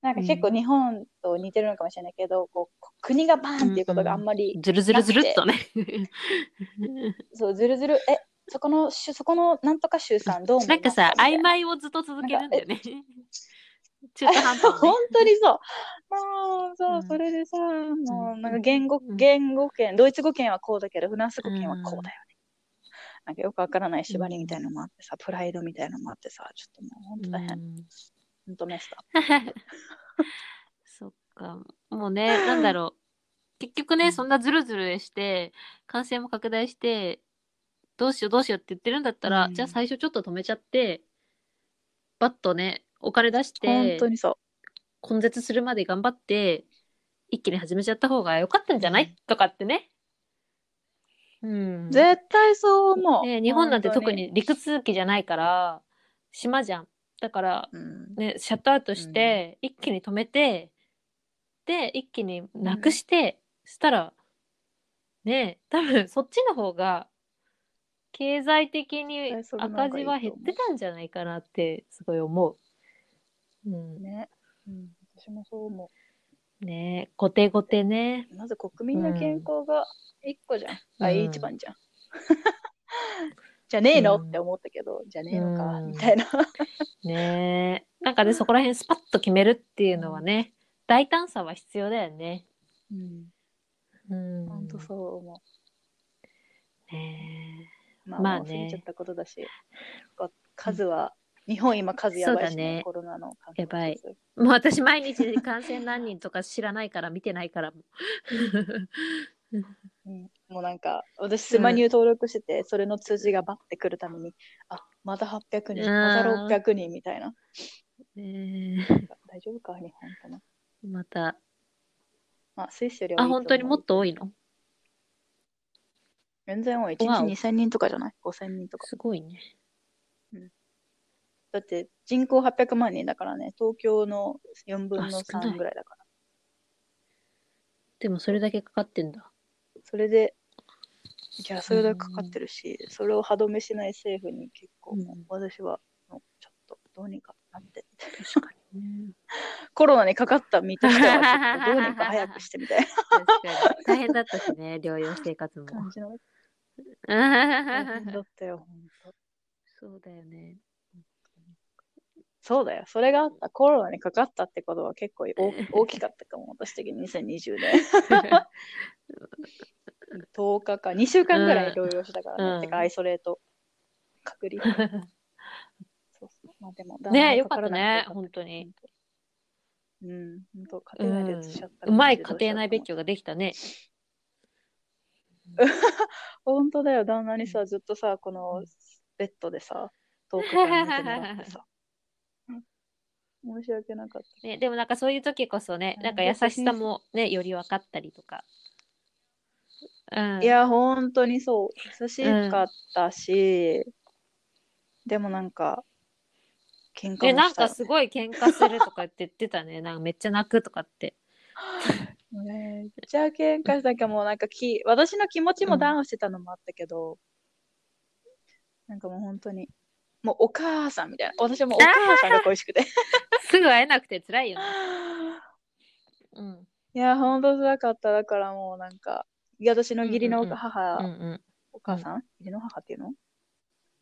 なんか結構日本と似てるのかもしれないけど、こう国がバーンっていうことがあんまり、ずるずるずるっとね。そう、ずるずる、え、そこの州、そこのなんとか州さんどうなんかさ、曖昧をずっと続けるんだよね。中途半端本ね。当にそう。もう、そう、うんそれでさ、もう、うんなんか言語、うん言語圏、ドイツ語圏はこうだけど、フランス語圏はこうだよね。なんかよくわからない縛りみたいなのもあってさ、プライドみたいなのもあってさ、ちょっともう本当大変。うん本当メスだ。そっか。もうね、なんだろう。結局ね、うんそんなズルズルして、感染も拡大して、どうしようどうしようって言ってるんだったら、うんじゃあ最初ちょっと止めちゃって、バッとね、お金出し本て当、にそ根絶するまで頑張って、一気に始めちゃった方が良かったんじゃない、うんとかってね。うん。う。絶対そう思う。ね、日本なんて特に陸続きじゃないから、島じゃん。だから、ね、シャットアウトして、一気に止めて、で、一気になくして、したら、ね、多分そっちの方が、経済的に赤字は減ってたんじゃないかなって、すごい思う。うん。ね。うん、私もそう思ね後手後手ね。う。まず国民の健康が一個じゃん。あ、うん一番じゃん。じゃねえの、うんって思ったけど、じゃねえのか、うんみたいな。ねなんかね、そこら辺スパッと決めるっていうのはね、大胆さは必要だよね。うん。うん。ほんとそう思ねう。まあ、まあねもう過ぎちゃったことだし、こ数は、日本今数やばいし、そうだねコロナの感染やばいもう私毎日感染何人とか知らないから見てないからもう。う ん、もうなんか、私、スマニュー登録してて、それの通知がバッてくるために、あ、また800人、また600人みたいな。ね大丈夫か、日本かな。えまた。まあ、スイスよりはあ、本当にもっと多いの？全然多い。1わお日2000人とかじゃない ?5000 人とか。すごいね。だって人口800万人だからね、東京の4分のあ少ない3ぐらいだから。でもそれだけかかってんだ。それで、じゃあそれだけかかってるし、それを歯止めしない政府に結構、うん私は、もうちょっとどうにかなって、確かにね。コロナにかかった身としては、どうにか早くしてみたいな。大変だったしね、療養生活も。感じの。大変だったよ、ほんと。そうだよね。そうだよ。それがあった。コロナにかかったってことは結構大大きかったかも、私的に2020年。10日か、2週間ぐらい療養したからね。うんてか、アイソレート。隔離。そうそう。まあでも、ねよかったね本当に。うん、本当家う庭内でしちゃったうまい家庭内別居。居ができたね。本当だよ、旦那にさ、ずっとさ、このベッドでさ、10日間寝てもらってさ。う ん申し訳なかった。ね、でもなんかそういう時こそね、うんなんか優しさもね、より分かったりとか。うん。いや、本当にそう。優しかったし、でもなんか、喧嘩え、なんかすごい喧嘩するとかって言ってたね。なんかめっちゃ泣くとかって。めっちゃ喧嘩したけど、もうなんかき、私の気持ちもダウンしてたのもあったけど、なんかもう本当に、もうお母さんみたいな。私はもうお母さんが恋しくて。すぐ会えなくて辛いよね。うん。いや、本当辛かった。だからもうなんか、私の義理の母、うんうん。お母さん？義理の母っていうの？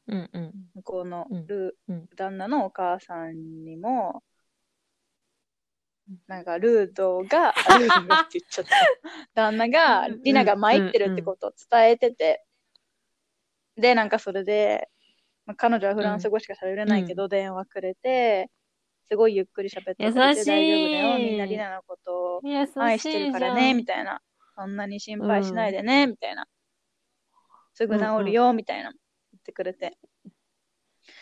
うんうん。向こうのうんうん旦那のお母さんにも、なんかルードが、あルードがって言っちゃった。旦那が、うんリナが参ってるってことを伝えてて、で、なんかそれで、まあ、彼女はフランス語しか喋れないけど、電話くれて、すごいゆっくり喋ってくれて大丈夫だよ。みんなリナのことを。愛してるからね、みたいな。そんなに心配しないでね、みたいな。すぐ治るよ、みたいな。言ってくれて。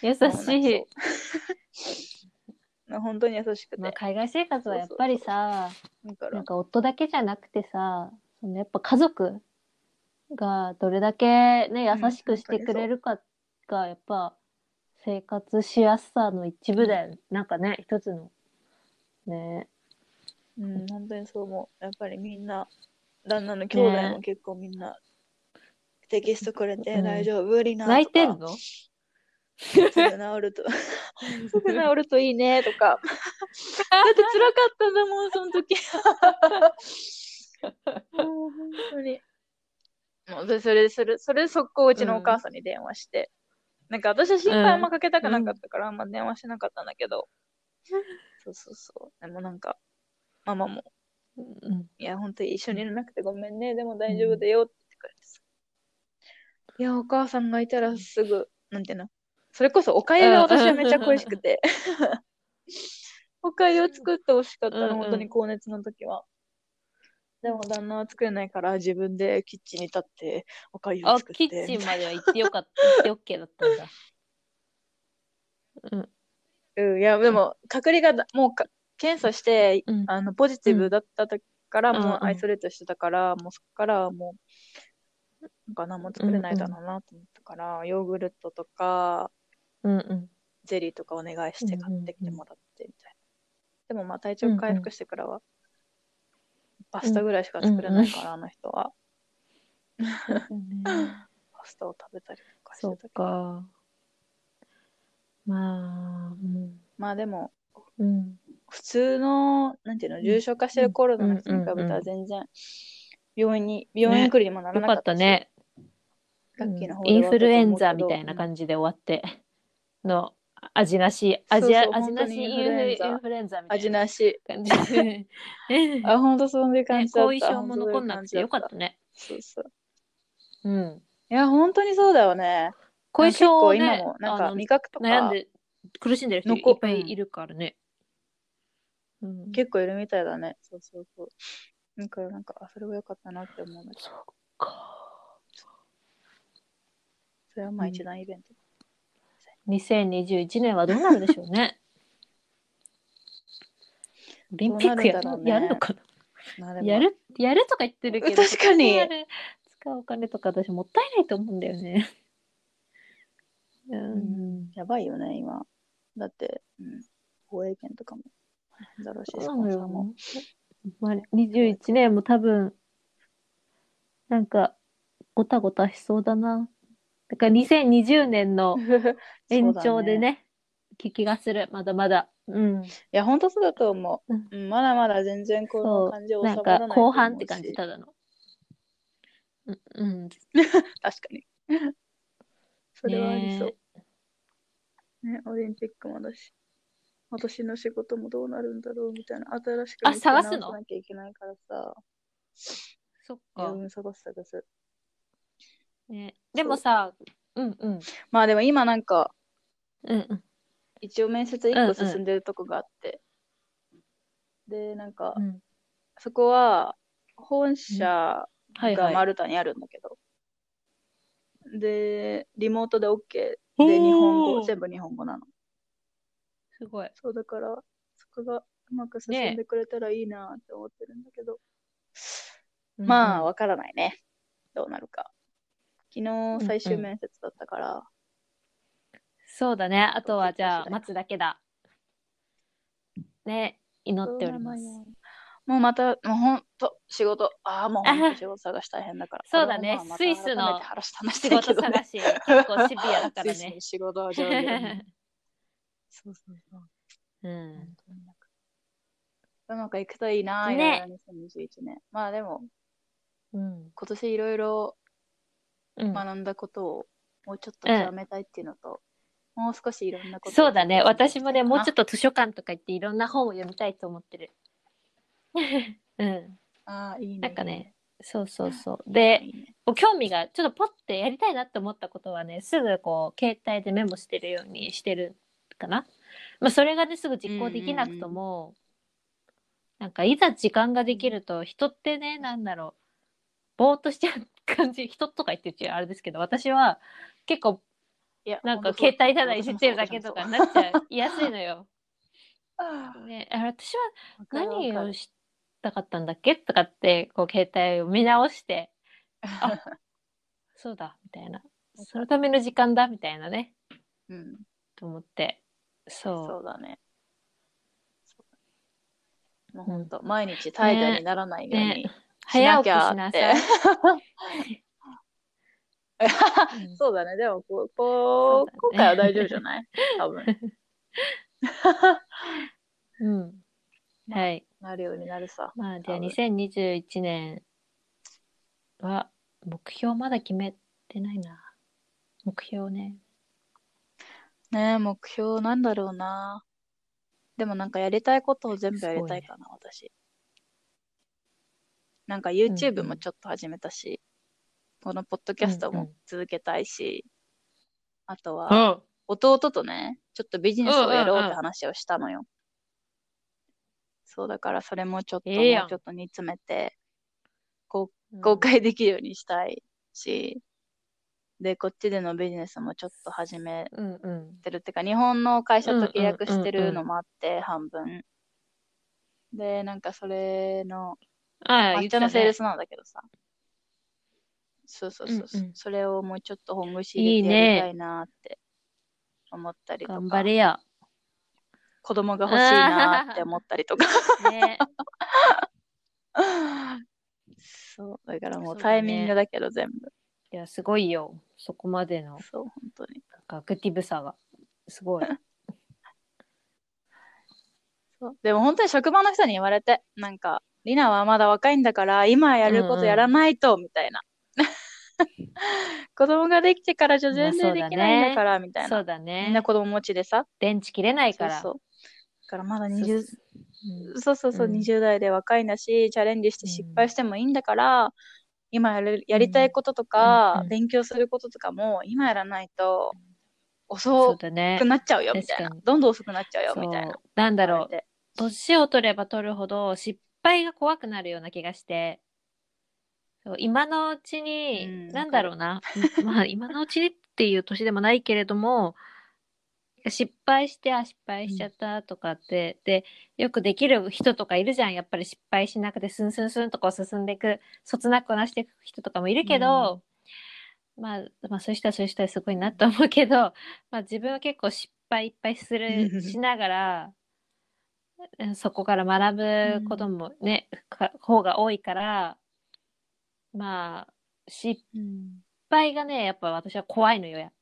優しい。本当に優しくて。まあ、海外生活はやっぱりさ、なんか夫だけじゃなくてさ、そのやっぱ家族がどれだけね、うん優しくしてくれるかが、やっぱ生活しやすさの一部だよね。なんかね、一つの。ね。うん、本当にそう思う。やっぱりみんな、旦那の兄弟も結構みんな、テキストくれて、うん大丈夫?リナとか泣いてんの？すぐ治ると、すぐ治るといいねとか。だって辛かったんだもん、その時。もう本当に。もうでそれで、それ、それで速攻うちのお母さんに電話して。なんか私は心配あんまかけたくなかったから、あんま電話しなかったんだけど。そうそうそう。でもなんか、ママも、うん。いや、本当に一緒にいらなくてごめんね。でも大丈夫だよって言ってくれてさ。いや、お母さんがいたらすぐ、なんていうの？それこそおかゆが私はめっちゃ恋しくて。おかゆを作ってほしかったの、本当に高熱の時は。でも旦那は作れないから自分でキッチンに立っておかゆをあ、作って。キッチンまでは行ってよかった。行ってオッケーだったんだ。うん。うん、いや、でも、隔離がだもうか検査して、うんあの、ポジティブだった時から、うんもうアイソレートしてたから、もうそこからはもう、なんか何も作れないだろうなと思ったから、ヨーグルトとか、うんうん。ゼリーとかお願いして買ってきてもらって、みたいな。でもまあ体調うんうん回復してからは、パスタぐらいしか作れないから、あの人は。パスタを食べたりとかしてたけど。か。まあ、うん。まあでも、うん。普通の、なんていうの、重症化してるコロナの人に比べたらうんうんうん全然、病院に、病院来るにもならなかったし。ったね。ラッキーな方インフルエンザみでたいな感じで終わっての味なし、味味なしインフルエンザみたい味ななし。感じで。あ、ほんとそういう感ねじだった。後遺症も残んなくてよかったね。そうそう。うん。いや、本当にそうだよね。後遺症をね今も、なんかあの味覚とか、悩んで苦しんでる人い残っぱいいるからね。うん。結構いるみたいだね。そうそうそう。なんか、なんか、あそれは良かったなって思うんだけど、そっか。それはまあ一大イベント。2021年はどうなるでしょうね。オリンピックやるねやるのかなやるやるとか言ってるけど、確かに使うお金とか私もったいないと思うんだよね。ううんん。やばいよね、今。だって、うん、放映権とかも。だろうし、スそうなのよポンサーも。。まあ、21年も多分、なんか、ごたごたしそうだな。だから2020年の 延長でね、気気がする。まだまだ。うん。いや、本当そうだと思う。うんうんまだまだ全然こそうの感じ収まらない後半って感じ、ただの。うん。うん。確かに。それはありそう。ねオリンピックもだし。私の仕事もどうなるんだろうみたいな。新しくあ見さなきゃいけないからさ。そっか。うん、探す探す。ね、でもさ、うんうん。まあでも今なんか、うんうん。一応面接一うんうん個進んでるとこがあって。で、なんかう、ん、そこは、本社がはいはい。マルタにあるんだけど。で、リモートで OK で、日本語、全部日本語なの。すごい。そうだから、そこがうまく進んでくれたらいいなって思ってるんだけど。まあ、うんわからないね。どうなるか。昨ん日最終面接だったから、そうだね。あとはじゃあ待つだけだ。ね、祈っております。もうまた、もうほんと、仕事、ああ、もうほんと仕事探し大変だから。そうだねスイスの仕事探し、結構シビアだからね。仕事は上手そうそうそう。うん。うまくいくといいな、ねいろいろ2021年。まあでも、うん。今年いろいろうん。学んだことをもうちょっと極めたいっていうのと、もう少しいろんなことそうだね。私もね、もうちょっと。と図書館とか行っていろんな本を読みたいと思ってる。うん。ああ、いいね。なんかね、そうそうそう。で、ね、いいね興味がちょっとポッてやりたいなって思ったことはね、すぐこう、携帯でメモしてるようにしてるかな。まあ、それがね、すぐ実行できなくとも、なんかいざ時間ができると、人ってね、なんだろう、ぼーっとしちゃう感じ、人とか言ってちあれですけど、私は結構いやなんか携帯ただいじってるだけとかになっちゃいやすいのよ。あ ね、あ私は何をしたかったんだっけ？とかって、こう携帯を見直して、あそうだ、みたいな。そのための時間だ、みたいなね、うん、と思って。そう。そうだね。もう本当、毎日怠惰にならないように、ね早起きしなさい。う んそうだね。でもこう、こね今回は大丈夫じゃない？多分。うん。はい。なるようになるさ。まあ、じゃあ多分2021年は、目標まだ決めてないな。目標ね。ねえ、目標なんだろうな。でもなんかやりたいことを全部やりたいかな、私。なんか YouTube もちょっと始めたし、このポッドキャストも続けたいし、あとは、ん。弟とね、ちょっとビジネスをやろうって話をしたのよ。そうだからそれもちょっと、もうちょっと煮詰めて、公開できるようにしたいし、で、こっちでのビジネスもちょっと始め。てるってか、日本の会社と契約してるのもあって、半分。で、なんかそれの、ああ、言抹茶のセールスなんだけどさ。そうそうそうそう、うんうんそれをもうちょっと本腰いい入れてやりねたいなって思ったりとか。頑張れや。子供が欲しいなって思ったりとか。ね。そう、だからもそうタイミングだけど全部。いや、すごいよ。そこまでの、そう、本当に。アクティブさが。すごい。そうでも本当に職場の人に言われて、なんか、リナはまだ若いんだから、今やることやらないと、みたいな。子供ができてからじゃ全然できないんだから、みたいな。そうだみんねな。子供持ちでさ。電池切れないから。そうそう。だからまだそう20、うんそうそうそう、うん20代で若いんだし、チャレンジして失敗してもいいんだから、今やるやりたいこととか、うんうん勉強することとかも、今やらないと、遅く。なっちゃうよ、みたいな確かに。どんどん遅くなっちゃうよ、みたいな。なんだろう。年を取れば取るほど失敗が怖くなるような気がして、今のうちに、うんなんだろうな、まあ今のうちにっていう年でもないけれども、失敗して、あ、失敗しちゃったとかって、で、よくできる人とかいるじゃん。やっぱり失敗しなくて、スンスンスンとこう進んでいく、そつなくこなしていく人とかもいるけど、まあ、まあ、そういう人はそういう人はすごいなと思うけど、まあ自分は結構失敗いっぱいする、しながら、うんそこから学ぶこともね、か方が多いから、まあ、失うん。敗がね、やっぱ私は怖いのよや。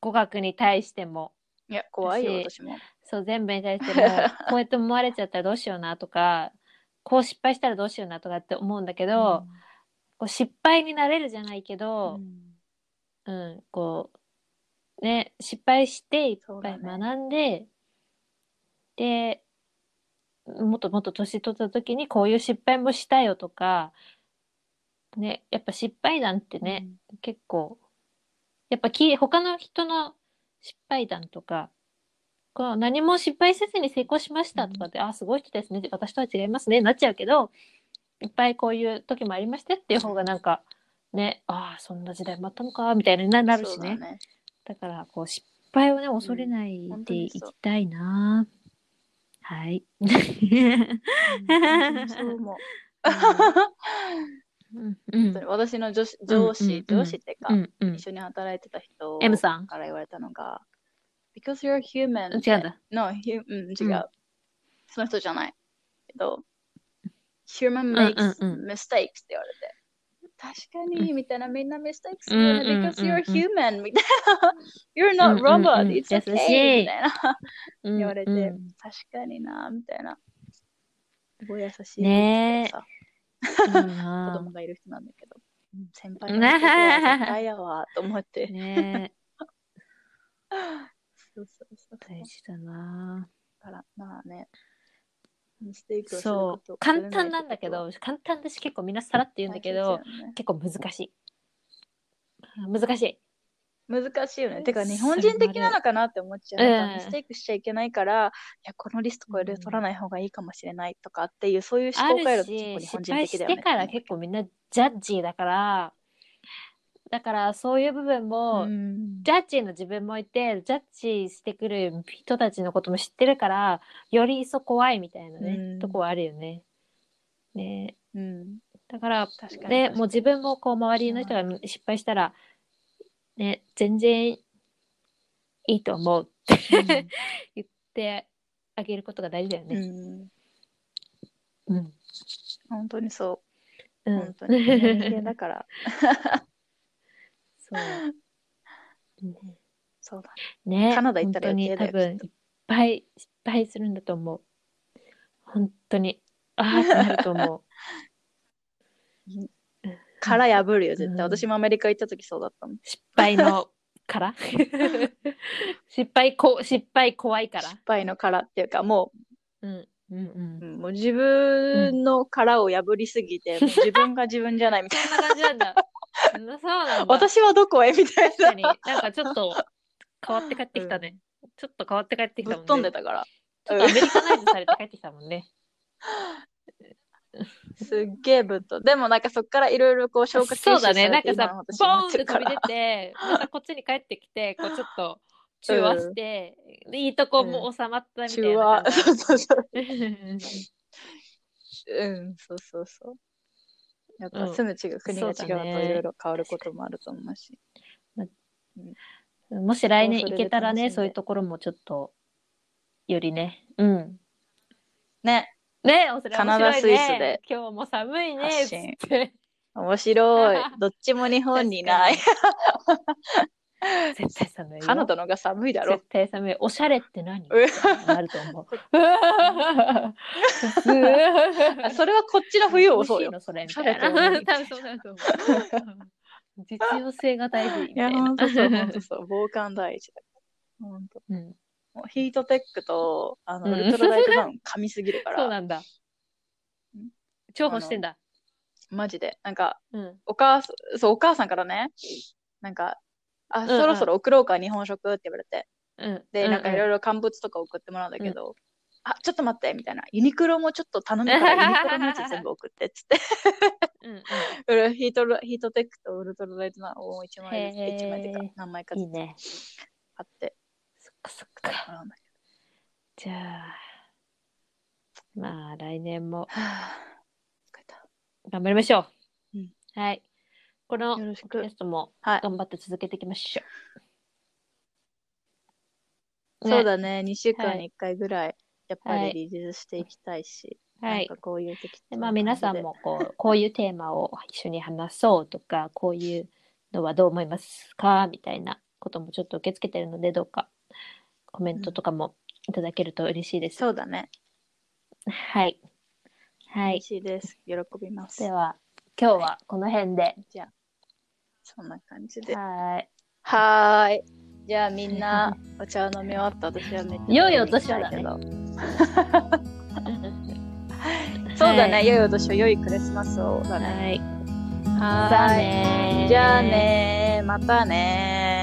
語学に対しても。いや、怖いよ、私私も。そう、全部に対しても、こうやって思われちゃったらどうしようなとか、こう失敗したらどうしようなとかって思うんだけど、こう失敗になれるじゃないけうど、んうん、こう、ね、失敗していっぱい学んで、で、もっともっと年取った時にこういう失敗もしたよとか、ね、やっぱ失敗談ってね、結構、やっぱき他の人の失敗談とか、こう何も失敗せずに成功しましたとかって、あ、すごい人ですね、私とは違いますね、なっちゃうけど、いっぱいこういう時もありましたっていう方がなんか、ね、ああ、そんな時代もあったのか、みたいにななるしね。ね。だから、こう、失敗をね、恐れないでいきたいな。はい。うん本当にそう思う。うん、う本当にん、私の上司、上司、上司ってか、うん、うん。一緒に働いてた人 M さん。から言われたのが、because you're human. 違うんだ。No, hu- うん、違う、うん。その人じゃない。けど、human うん makes mistakes って言われて。確かに、みたいな、みんな mistakes すうんるよね、because you're human みたいな。you're not robot, it's okay いみたいな。うん言われて、うん確かにな、みたいな。すごい優しいねえ子な供がいる人なんだけど。うん先輩の男は絶対やわ、と思って。ねそうそうそう。大事だなだから、まあね。そう簡単なんだけ、ど簡単だし結構みんなさらって言うんだけど、ね結構難しい難しい難しいよね。てか、日本人的なのかなって思っちゃう。うんなんかミステイクしちゃいけないから、いや、このリストこれ取らない方がいいかもしれないとかっていう、そういうあ思考回る路って結構日本人的だよね。してから結構みんなジャッジーだからだからそういう部分も、うんジャッジーの自分もいてジャッジしてくる人たちのことも知ってるからより一層怖いみたいなね、うんとこはあるよね。ねうん。だから確かに確かにねもう自分もこう周りの人が失敗したらね全然いいと思うって言ってあげることが大事だようね。ん。うん。本当にそう。うん本当に。人間だから。そう。ねそうだ。ねカナダ行ったら本当に余計だ多分いっぱい失敗するんだと思う。本当に。ああなると思う。殻破るよ、絶対。うん私もアメリカ行った時そうだったもん。失敗の から失敗こ失敗怖いから？失。敗の殻っていうか、もうんうんう。う、うんんもう自分の殻を破りすぎて、もう自分が自分じゃないみたいそんな感じなんだ。う んそうなんな。だ。私はどこへみたいな。なんかちょっと変わって帰ってきたね。ちょっと変わって帰ってきぶったもんね。飛んでたから。ちょっとアメリカナイズされて帰ってきたもんね。すっげえぶっ飛んでもなんかそっからいろいろこう消化吸収さそうだね。なんか今さ、の、私になってるからボーンって飛び出て、またこっちに帰ってきて、こうちょっと中和して、いいとこも収まったみたい中な和、感じ。そうそうそう。う んうん、そうそうそう。やっぱうん住む地が国が違うといろいろ変わることもあると思うし。もし来年行けたらね、そういうところもちょっと、よりね。うん。ね、ねおそれカナダ面白いねスイスで今日も寒いね、発って。面白い。どっちも日本にない。絶対寒いよ。カナダの方が寒いだろ絶。対寒い。おしゃれって何？うなると思う。あそれはこっちの冬をそうよ。それみたいな。多分そうだと思う。実用性が大事みたいな。ほんとそう、ほんとそう。防寒第一だから。ほんと。うん、ヒートテックと、あの、うんウルトラライトダウン噛みすぎるか そうら、なんだうん。重宝してんだ。マジで。なんか、うん。お母さん、そう、お母さんからね、なんか、あ、うんそろそろ送ろうか、日本食って言われて。うん。で、なんかいろいろ。ろ乾物とか送ってもらうんだけど、あ、ちょっと待って、みたいな。ユニクロもちょっと頼むから、ユニクロのやつ全部送って、っつって。うんうん。ヒートルヒートテックとウルトラライトダウンを1枚ずつ、へー1枚っていうか、何枚かいいね。買ってそっかじゃあ、まあ来年もど。はぁ、疲れた。頑張りましょう。うんはい。このよろしくポッドキャストもはい。頑張って続けていきましょう。そうだね、2週間はいに1回ぐらい、やっぱはいりリリースしていきたいし、はいなんか。こういう適当なでまあ皆さんもこうこういうテーマを一緒に話そうとかこういうのはどう思いますか？みたいなこともちょっと受け付けてるのでどうかコメントとかもいただけると嬉しいです。そうだね。はい。はい嬉。しいです。喜びます。では今日はこの辺で。じゃあ、そんな感じで。はい。はーい。じゃあみんなお茶を飲み終わった私はめっちゃ良いお年をだねけど。そうだね、はい良いお年を、良いクリスマスをだね。はい。はじゃあーい。ねーじゃあねー、またねー。